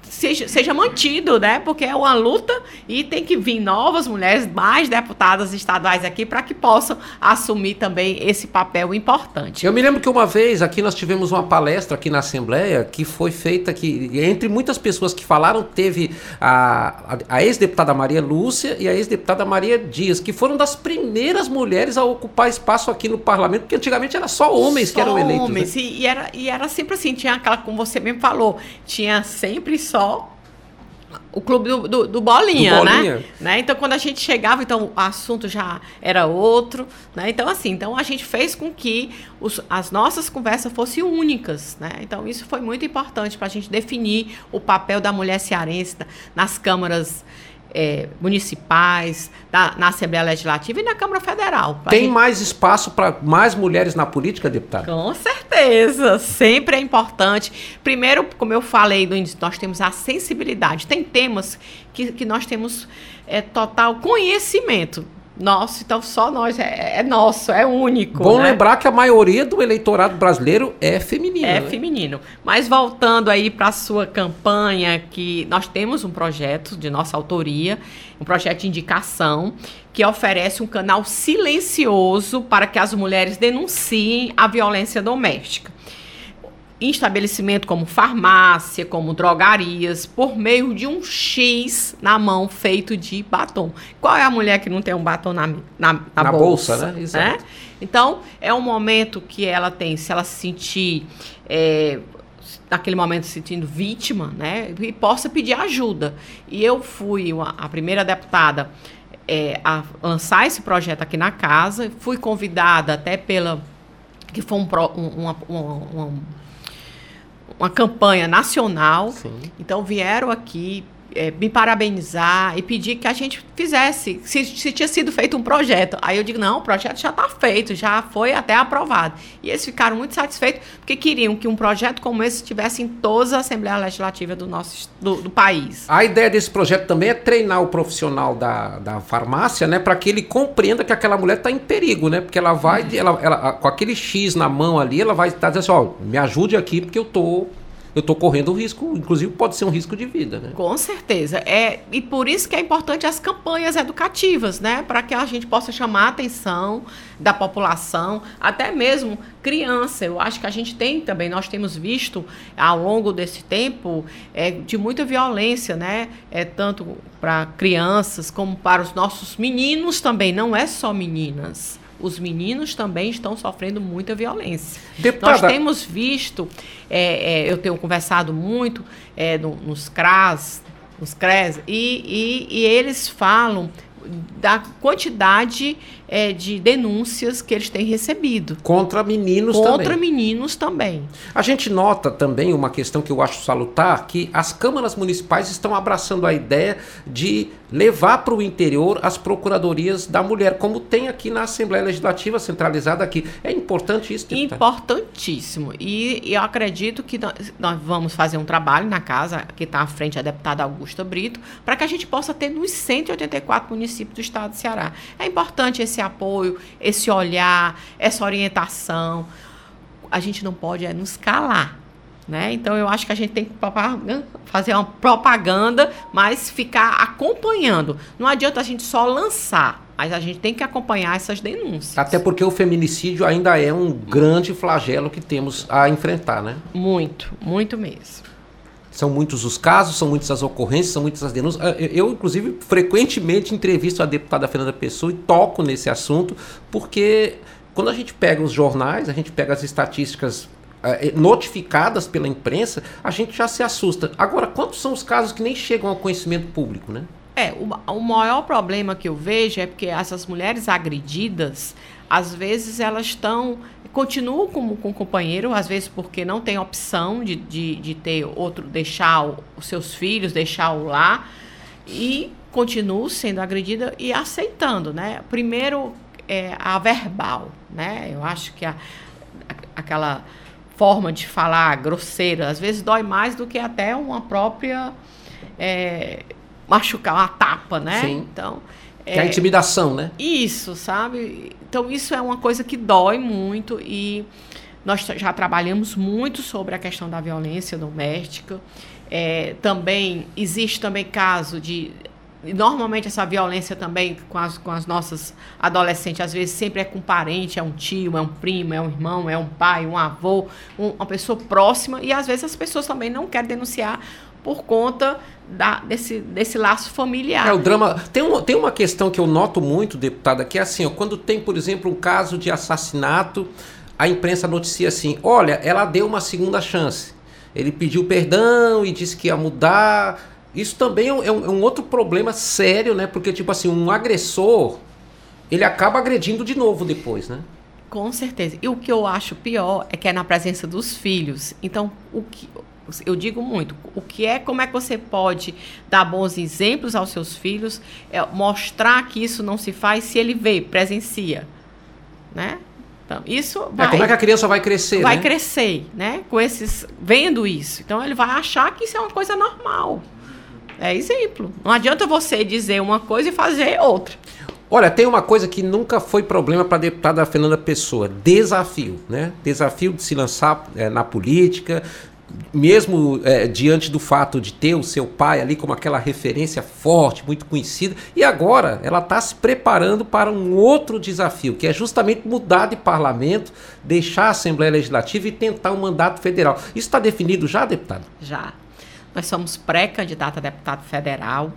seja, seja mantido, né? Porque é uma luta e tem que vir novas mulheres, mais deputadas estaduais aqui, para que possam assumir também esse papel importante. Eu me lembro que uma vez aqui nós tivemos uma palestra aqui na Assembleia que foi feita que, entre muitas pessoas que falaram, teve a, a, a ex-deputada Maria Lúcia e a ex-deputada Maria Dias, que foram das primeiras mulheres a ocupar espaço aqui no parlamento, porque antigamente era só homens só que eram eleitos. Né? Homens, né? e, e, era, e era sempre assim, tinha aquela, como você mesmo falou, tinha sempre só só o clube do, do, do Bolinha, do Bolinha. Né? né? Então, quando a gente chegava, então o assunto já era outro, né? Então, assim, então a gente fez com que os, as nossas conversas fossem únicas, né? Então, isso foi muito importante para a gente definir o papel da mulher cearense nas câmaras é, municipais, da, na Assembleia Legislativa e na Câmara Federal. Tem gente... mais espaço para mais mulheres na política, deputada? Com certeza, sempre é importante. Primeiro, como eu falei no início, nós temos a sensibilidade. Tem temas que, que nós temos é, total conhecimento. Nosso, então só nós, é, é nosso, é único. Bom né? lembrar que a maioria do eleitorado brasileiro é feminino. É né? feminino. Mas voltando aí para a sua campanha, que nós temos um projeto de nossa autoria, um projeto de indicação, que oferece um canal silencioso para que as mulheres denunciem a violência doméstica em estabelecimento como farmácia, como drogarias, por meio de um X na mão feito de batom. Qual é a mulher que não tem um batom na, na, na, na bolsa, bolsa, né? Exato. Né? Então, é um momento que ela tem, se ela se sentir. É, naquele momento se sentindo vítima, né, e possa pedir ajuda. E eu fui uma, a primeira deputada é, a lançar esse projeto aqui na casa, fui convidada até pela que foi um, um, um, um uma campanha nacional. Sim. Então vieram aqui é, me parabenizar e pedir que a gente fizesse, se, se, tinha sido feito um projeto. Aí eu digo, não, o projeto já está feito, já foi até aprovado. E eles ficaram muito satisfeitos, porque queriam que um projeto como esse estivesse em todas as Assembleias Legislativas do nosso do, do, país. A ideia desse projeto também é treinar o profissional da, da farmácia, né, para que ele compreenda que aquela mulher está em perigo, né? Porque ela vai, uhum. ela, ela, com aquele X na mão ali, ela vai estar dizendo assim, ó, me ajude aqui porque eu estou eu estou correndo um risco, inclusive pode ser um risco de vida, né? Com certeza. É, e por isso que é importante as campanhas educativas, né? Para que a gente possa chamar a atenção da população, até mesmo criança. Eu acho que a gente tem também, nós temos visto ao longo desse tempo é, de muita violência, né? É, tanto para crianças como para os nossos meninos também, não é só meninas os meninos também estão sofrendo muita violência. Deputada... Nós temos visto, é, é, eu tenho conversado muito é, no, nos CRAS, nos CRES, e, e, e eles falam da quantidade é, de denúncias que eles têm recebido. Contra meninos Contra também. Contra meninos também. A gente nota também uma questão que eu acho salutar, que as câmaras municipais estão abraçando a ideia de levar para o interior as procuradorias da mulher, como tem aqui na Assembleia Legislativa centralizada aqui. É importante isso? Deputado? Importantíssimo. E, eu acredito que nós, nós, vamos fazer um trabalho na casa, que está à frente a deputada Augusta Brito, para que a gente possa ter nos 184 municípios do estado de Ceará. É importante esse apoio, esse olhar, essa orientação. A gente não pode é nos calar. Né? Então eu acho que a gente tem que fazer uma propaganda, mas ficar acompanhando. Não adianta a gente só lançar, mas a gente tem que acompanhar essas denúncias. Até porque o feminicídio ainda é um grande flagelo que temos a enfrentar, né? Muito, muito mesmo. São muitos os casos, são muitas as ocorrências, são muitas as denúncias. Ah, eu, inclusive, frequentemente entrevisto a deputada Fernanda Pessoa e toco nesse assunto, porque quando a gente pega os jornais, a gente pega as estatísticas eh, notificadas pela imprensa, a gente já se assusta. Agora, quantos são os casos que nem chegam ao conhecimento público, né? É, o, o maior problema que eu vejo é porque essas mulheres agredidas, às vezes elas estão continuam com, com o companheiro, às vezes porque não tem opção de, de, de ter outro, deixar o, os seus filhos, deixar o lar, e continuam sendo agredida e aceitando, né? Primeiro, é, a verbal, né? Eu acho que a, a, aquela forma de falar grosseira, às vezes dói mais do que até uma própria é, machucar, uma tapa, né? Sim. Então, é a intimidação, né? Isso, sabe? Então, isso é uma coisa que dói muito e nós já trabalhamos muito sobre a questão da violência doméstica. É, também existe também caso de normalmente essa violência também com as, com as nossas adolescentes, às vezes sempre é com parente, é um tio, é um primo, é um irmão, é um pai, um avô, um, uma pessoa próxima, e às vezes as pessoas também não querem denunciar por conta da, desse, desse laço familiar. É, o drama. Tem, um, tem uma questão que eu noto muito, deputada, que é assim, ó, quando tem, por exemplo, um caso de assassinato, a imprensa noticia assim: olha, ela deu uma segunda chance. Ele pediu perdão e disse que ia mudar. Isso também é um, é um outro problema sério, né? Porque, tipo assim, um agressor, ele acaba agredindo de novo depois, né? Com certeza. E o que eu acho pior é que é na presença dos filhos. Então, o que, eu digo muito, o que é, como é que você pode dar bons exemplos aos seus filhos, é mostrar que isso não se faz se ele vê, presencia, né? Então, isso vai, é, como é que a criança vai crescer, Vai né? crescer, né? Com esses vendo isso. Então ele vai achar que isso é uma coisa normal. É exemplo. Não adianta você dizer uma coisa e fazer outra. Olha, tem uma coisa que nunca foi problema para a deputada Fernanda Pessoa: desafio, né? Desafio de se lançar é, na política, mesmo é, diante do fato de ter o seu pai ali como aquela referência forte, muito conhecida, e agora ela está se preparando para um outro desafio, que é justamente mudar de parlamento, deixar a Assembleia Legislativa e tentar um mandato federal. Isso está definido já, deputado? Já. Nós somos pré-candidata a deputado federal.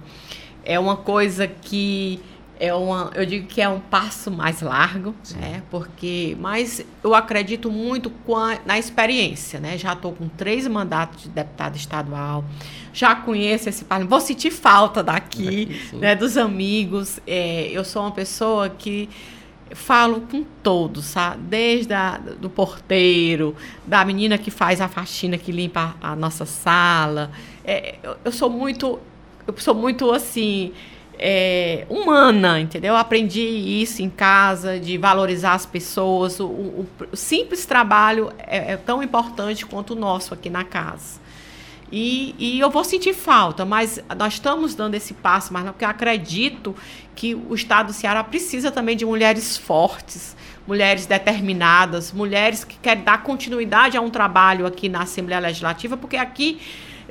É uma coisa que é uma, eu digo que é um passo mais largo, né? Porque, mas eu acredito muito a, na experiência, né? Já estou com três mandatos de deputado estadual, já conheço esse parlamento, vou sentir falta daqui, daqui né? Dos amigos. É, eu sou uma pessoa que falo com todos, sabe? Desde a, do porteiro, da menina que faz a faxina, que limpa a, a nossa sala. É, eu, eu sou muito eu sou muito assim. É, humana, entendeu? Eu aprendi isso em casa, de valorizar as pessoas. O, o, o simples trabalho é, é, tão importante quanto o nosso aqui na casa. E, e, eu vou sentir falta, mas nós estamos dando esse passo, mas porque eu acredito que o Estado do Ceará precisa também de mulheres fortes, mulheres determinadas, mulheres que querem dar continuidade a um trabalho aqui na Assembleia Legislativa, porque aqui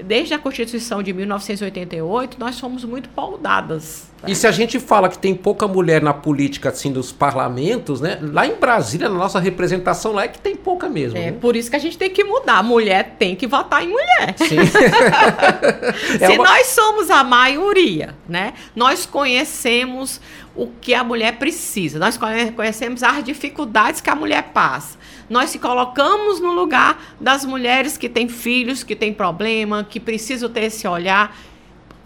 desde a Constituição de 1988, nós somos muito paudadas. Né? E se a gente fala que tem pouca mulher na política, assim, dos parlamentos, né? Lá em Brasília, na nossa representação lá é que tem pouca mesmo. É, né? por isso que a gente tem que mudar. Mulher tem que votar em mulher. Sim. <laughs> <laughs> se é uma... nós somos a maioria, né? Nós conhecemos o que a mulher precisa. Nós conhecemos as dificuldades que a mulher passa nós se colocamos no lugar das mulheres que têm filhos, que têm problema, que precisam ter esse olhar.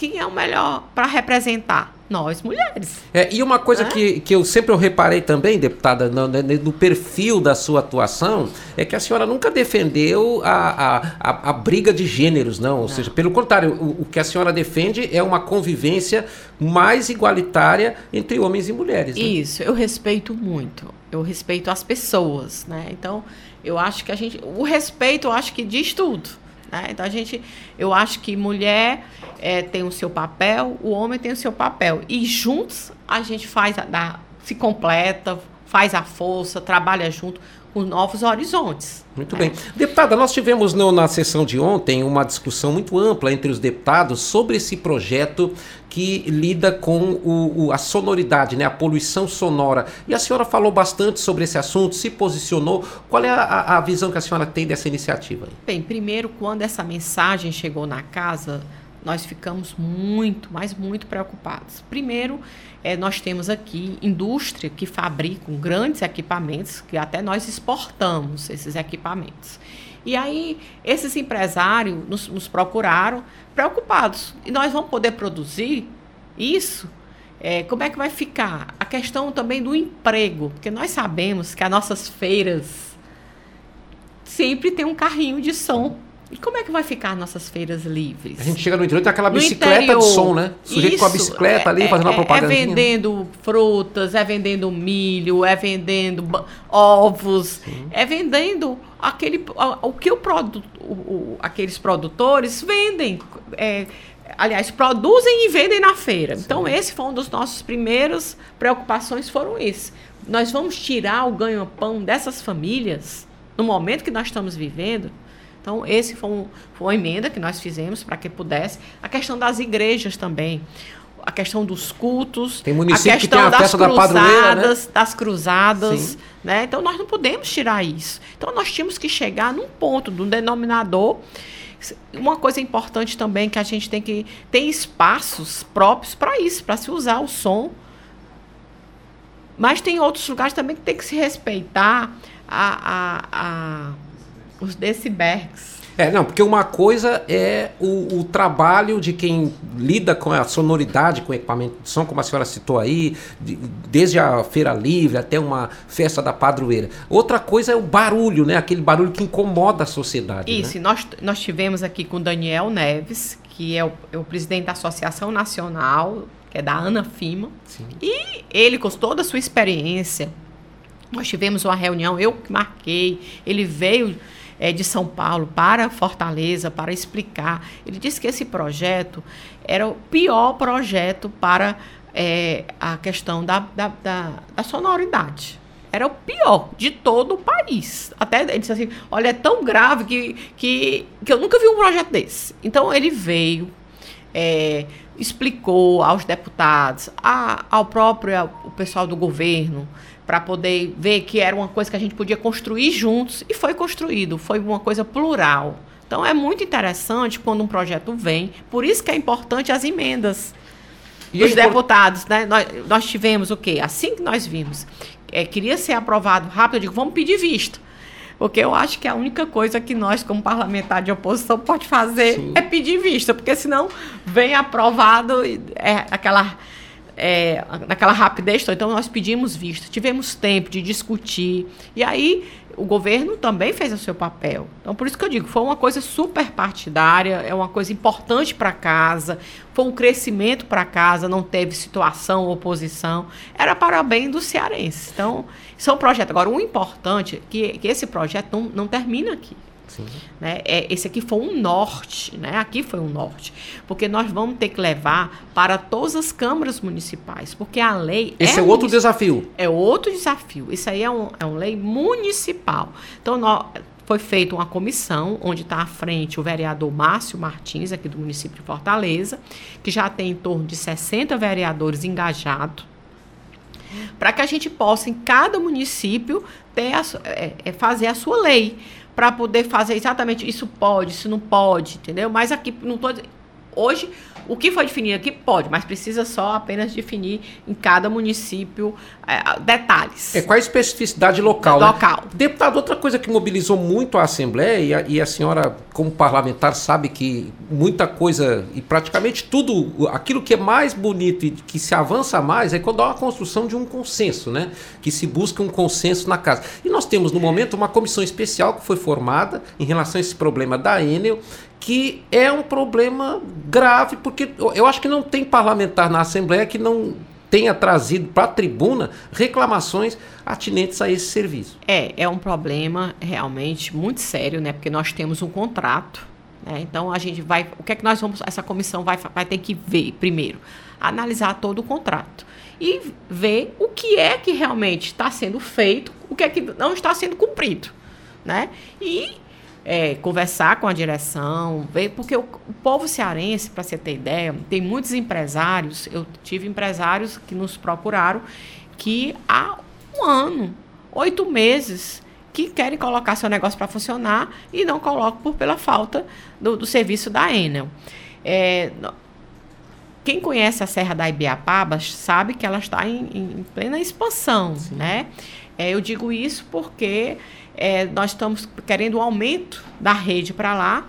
Quem é o melhor para representar? nós mulheres. É, e uma coisa é? que, que eu sempre eu reparei também, deputada, no, no, perfil da sua atuação, é que a senhora nunca defendeu a, a, a, a briga de gêneros, não. Ou não. seja, pelo contrário, o, o, que a senhora defende é uma convivência mais igualitária entre homens e mulheres. Né? Isso, eu respeito muito. Eu respeito as pessoas, né? Então, eu acho que a gente. O respeito, eu acho que diz tudo. Né? Então a gente, eu acho que mulher é, tem o seu papel, o homem tem o seu papel. E juntos a gente faz, a, se completa, faz a força, trabalha junto com novos horizontes. Muito né? bem. Deputada, nós tivemos no, na sessão de ontem uma discussão muito ampla entre os deputados sobre esse projeto que lida com o, o, a sonoridade, né, a poluição sonora. E a senhora falou bastante sobre esse assunto, se posicionou. Qual é a, a visão que a senhora tem dessa iniciativa? Bem, primeiro, quando essa mensagem chegou na casa, nós ficamos muito, mas muito preocupados. Primeiro, é, nós temos aqui indústria que fabricam grandes equipamentos, que até nós exportamos esses equipamentos. E aí, esses empresários nos, nos procuraram preocupados. E nós vamos poder produzir isso? É, como é que vai ficar? A questão também do emprego, porque nós sabemos que as nossas feiras sempre tem um carrinho de som. E como é que vai ficar nossas feiras livres? A gente chega no interior e tem aquela bicicleta interior, de som, né? O sujeito isso, com a bicicleta ali, é, fazendo uma propaganda. É vendendo frutas, é vendendo milho, é vendendo ovos, Sim. é vendendo aquele, o que o produto, o, aqueles produtores vendem. É, aliás, produzem e vendem na feira. Sim. Então, esse foi um dos nossos primeiros preocupações, foram esses. Nós vamos tirar o ganho-pão dessas famílias no momento que nós estamos vivendo então, esse foi, um, foi uma emenda que nós fizemos para que pudesse. A questão das igrejas também. A questão dos cultos, tem município a questão que tem a das cruzadas, né? das cruzadas, né? Então nós não podemos tirar isso. Então nós tínhamos que chegar num ponto, num denominador uma coisa importante também que a gente tem que tem espaços próprios para isso, para se usar o som. Mas tem outros lugares também que tem que se respeitar a, a, a os decibéis. É, não, porque uma coisa é o, o, trabalho de quem lida com a sonoridade, com o equipamento de som, como a senhora citou aí, de, desde a feira livre até uma festa da padroeira. Outra coisa é o barulho, né? Aquele barulho que incomoda a sociedade. Isso, né? nós, nós tivemos aqui com Daniel Neves, que é o, é o presidente da Associação Nacional, que é da Ana Fima. Sim. E ele, com toda a sua experiência, nós tivemos uma reunião, eu que marquei, ele veio é, de São Paulo para Fortaleza para explicar. Ele disse que esse projeto era o pior projeto para é, a questão da, da, da, da sonoridade era o pior de todo o país. Até ele disse assim: olha, é tão grave que, que, que eu nunca vi um projeto desse. Então ele veio, é, explicou aos deputados, a, ao próprio o pessoal do governo, para poder ver que era uma coisa que a gente podia construir juntos e foi construído, foi uma coisa plural. Então é muito interessante quando um projeto vem, por isso que é importante as emendas e dos deputados, né? Nós, nós, tivemos o quê? Assim que nós vimos, é, queria ser aprovado rápido, eu digo, vamos pedir vista. Porque eu acho que a única coisa que nós, como parlamentar de oposição, pode fazer Sim. é pedir vista, porque senão vem aprovado é, aquela é, naquela rapidez, então nós pedimos vista, tivemos tempo de discutir, e aí o governo também fez o seu papel. Então, por isso que eu digo, foi uma coisa super partidária, é uma coisa importante para casa, foi um crescimento para casa, não teve situação, oposição, era para bem do cearense. Então, isso é um projeto. Agora, o importante é que, que esse projeto não, não termina aqui. Sim. Né? É, esse aqui foi um norte, né? aqui foi um norte, porque nós vamos ter que levar para todas as câmaras municipais, porque a lei. Esse é, é outro desafio. É outro desafio. Isso aí é, um, é uma lei municipal. Então, nós, foi feita uma comissão, onde está à frente o vereador Márcio Martins, aqui do município de Fortaleza, que já tem em torno de 60 vereadores engajados, para que a gente possa, em cada município, ter a, é, é, fazer a sua lei para poder fazer exatamente isso pode, isso não pode, entendeu? Mas aqui não tô hoje o que foi definido aqui pode, mas precisa só apenas definir em cada município é, detalhes. É qual a especificidade local? Né? Local. Deputado, outra coisa que mobilizou muito a Assembleia, e a, e a, senhora, como parlamentar, sabe que muita coisa, e praticamente tudo, aquilo que é mais bonito e que se avança mais, é quando há uma construção de um consenso, né? Que se busca um consenso na casa. E nós temos, no momento, uma comissão especial que foi formada em relação a esse problema da Enel, que é um problema grave, porque eu acho que não tem parlamentar na Assembleia que não tenha trazido para a tribuna reclamações atinentes a esse serviço. É, é um problema realmente muito sério, né? Porque nós temos um contrato, né? Então a gente vai, o que é que nós vamos, essa comissão vai, vai ter que ver primeiro, analisar todo o contrato e ver o que é que realmente está sendo feito, o que é que não está sendo cumprido, né? E é, conversar com a direção, ver, porque o, o povo cearense, para você ter ideia, tem muitos empresários, eu tive empresários que nos procuraram que há um ano, oito meses, que querem colocar seu negócio para funcionar e não colocam por pela falta do, do serviço da Enel. É, quem conhece a Serra da Ibiapaba sabe que ela está em, em plena expansão, Sim. né? É, eu digo isso porque é, nós estamos querendo um aumento da rede para lá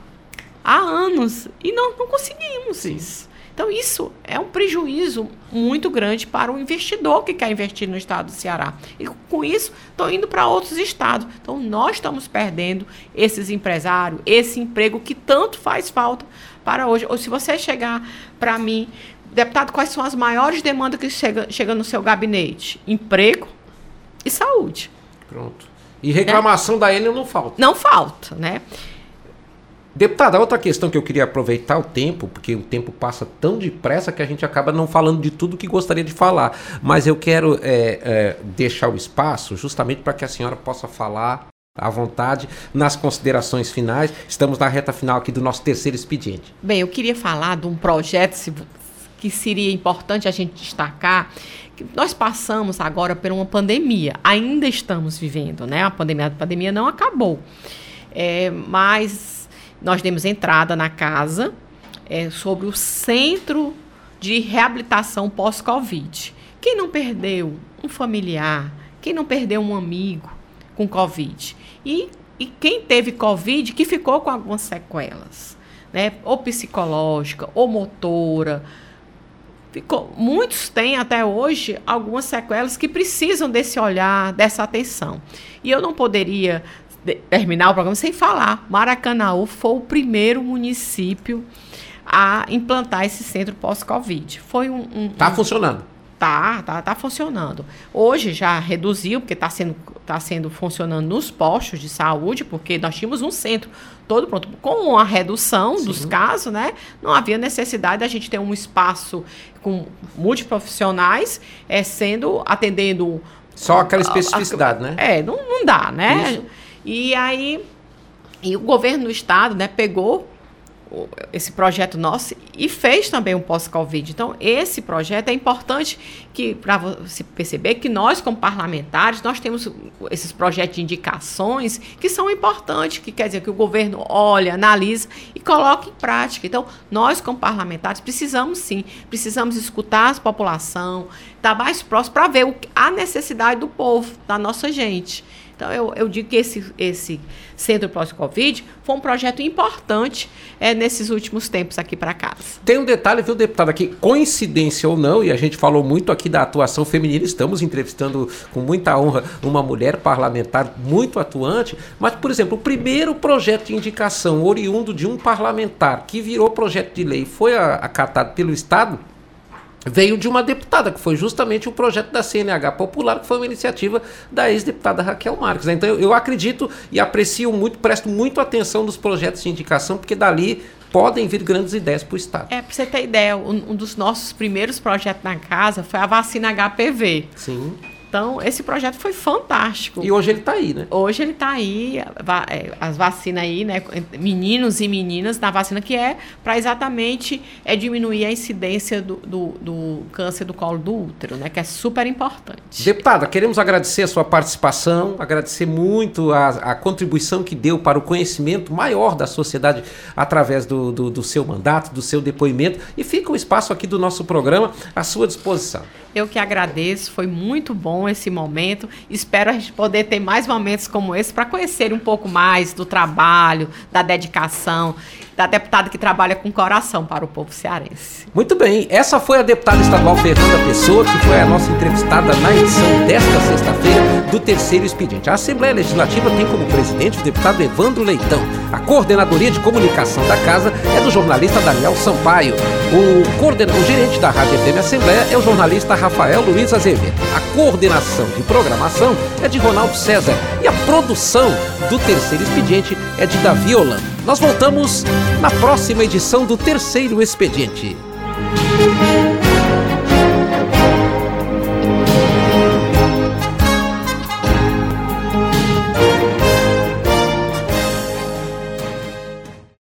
há anos e não, não conseguimos Sim. isso. Então, isso é um prejuízo muito grande para o investidor que quer investir no estado do Ceará. E com isso, estão indo para outros estados. Então, nós estamos perdendo esses empresários, esse emprego que tanto faz falta para hoje. Ou se você chegar para mim, deputado, quais são as maiores demandas que chegam chega no seu gabinete? Emprego e saúde. Pronto. E reclamação né? da Enel não falta. Não falta, né? Deputada, outra questão que eu queria aproveitar o tempo, porque o tempo passa tão depressa que a gente acaba não falando de tudo que gostaria de falar. Mas eu quero é, é, deixar o espaço justamente para que a senhora possa falar à vontade nas considerações finais. Estamos na reta final aqui do nosso terceiro expediente. Bem, eu queria falar de um projeto que seria importante a gente destacar, nós passamos agora por uma pandemia, ainda estamos vivendo, né? A pandemia, a pandemia não acabou. É, mas nós demos entrada na casa é, sobre o centro de reabilitação pós-Covid. Quem não perdeu um familiar, quem não perdeu um amigo com Covid? E, e quem teve Covid que ficou com algumas sequelas, né? Ou psicológica, ou motora, Ficou, muitos têm até hoje algumas sequelas que precisam desse olhar, dessa atenção. E eu não poderia de, terminar o programa sem falar. Maracanaú foi o primeiro município a implantar esse centro pós-Covid. Foi um. um tá um, funcionando. Tá, tá, tá funcionando. Hoje já reduziu, porque está sendo, tá sendo funcionando nos postos de saúde, porque nós tínhamos um centro todo pronto. Com a redução Sim. dos casos, né? Não havia necessidade da gente ter um espaço com multiprofissionais é, sendo, atendendo. Só aquela especificidade, a, a, né? É, não, não dá, né? Isso. E aí. E o governo do estado, né, pegou esse projeto nosso e fez também um pós-Covid. Então, esse projeto é importante que para você perceber que nós, como parlamentares, nós temos esses projetos de indicações que são importantes, que quer dizer que o governo olha, analisa e coloca em prática. Então, nós, como parlamentares, precisamos sim, precisamos escutar a população, estar mais próximo para ver o, a necessidade do povo, da nossa gente. Então, eu, eu digo que esse, esse Centro Pós-Covid foi um projeto importante é, nesses últimos tempos aqui para casa. Tem um detalhe, viu, deputado, aqui, coincidência ou não, e a gente falou muito aqui da atuação feminina, estamos entrevistando com muita honra uma mulher parlamentar muito atuante, mas, por exemplo, o primeiro projeto de indicação oriundo de um parlamentar que virou projeto de lei foi acatado pelo Estado, veio de uma deputada, que foi justamente o projeto da CNH Popular, que foi uma iniciativa da ex-deputada Raquel Marques. Então eu, eu, acredito e aprecio muito, presto muito atenção nos projetos de indicação, porque dali podem vir grandes ideias para o Estado. É, para você ter ideia, um, um, dos nossos primeiros projetos na casa foi a vacina HPV. Sim. Então, esse projeto foi fantástico. E hoje ele está aí, né? Hoje ele está aí, é, as vacinas aí, né? Meninos e meninas na vacina, que é para exatamente é diminuir a incidência do, do, do, câncer do colo do útero, né? Que é super importante. Deputada, queremos agradecer a sua participação, agradecer muito a, a contribuição que deu para o conhecimento maior da sociedade através do, do, do seu mandato, do seu depoimento. E fica o espaço aqui do nosso programa à sua disposição. Eu que agradeço, foi muito bom esse momento. Espero a gente poder ter mais momentos como esse para conhecer um pouco mais do trabalho, da dedicação da deputada que trabalha com coração para o povo cearense. Muito bem, essa foi a deputada estadual Fernanda Pessoa, que foi a nossa entrevistada na edição desta sexta-feira do terceiro expediente. A Assembleia Legislativa tem como presidente o deputado Evandro Leitão. A coordenadoria de comunicação da casa é do jornalista Daniel Sampaio. O, coordena... o gerente da Rádio FM Assembleia é o jornalista Rafael Luiz Azevedo. A coordenação de programação é de Ronaldo César. E a produção do terceiro expediente é de Davi Holanda. Nós voltamos na próxima edição do Terceiro Expediente.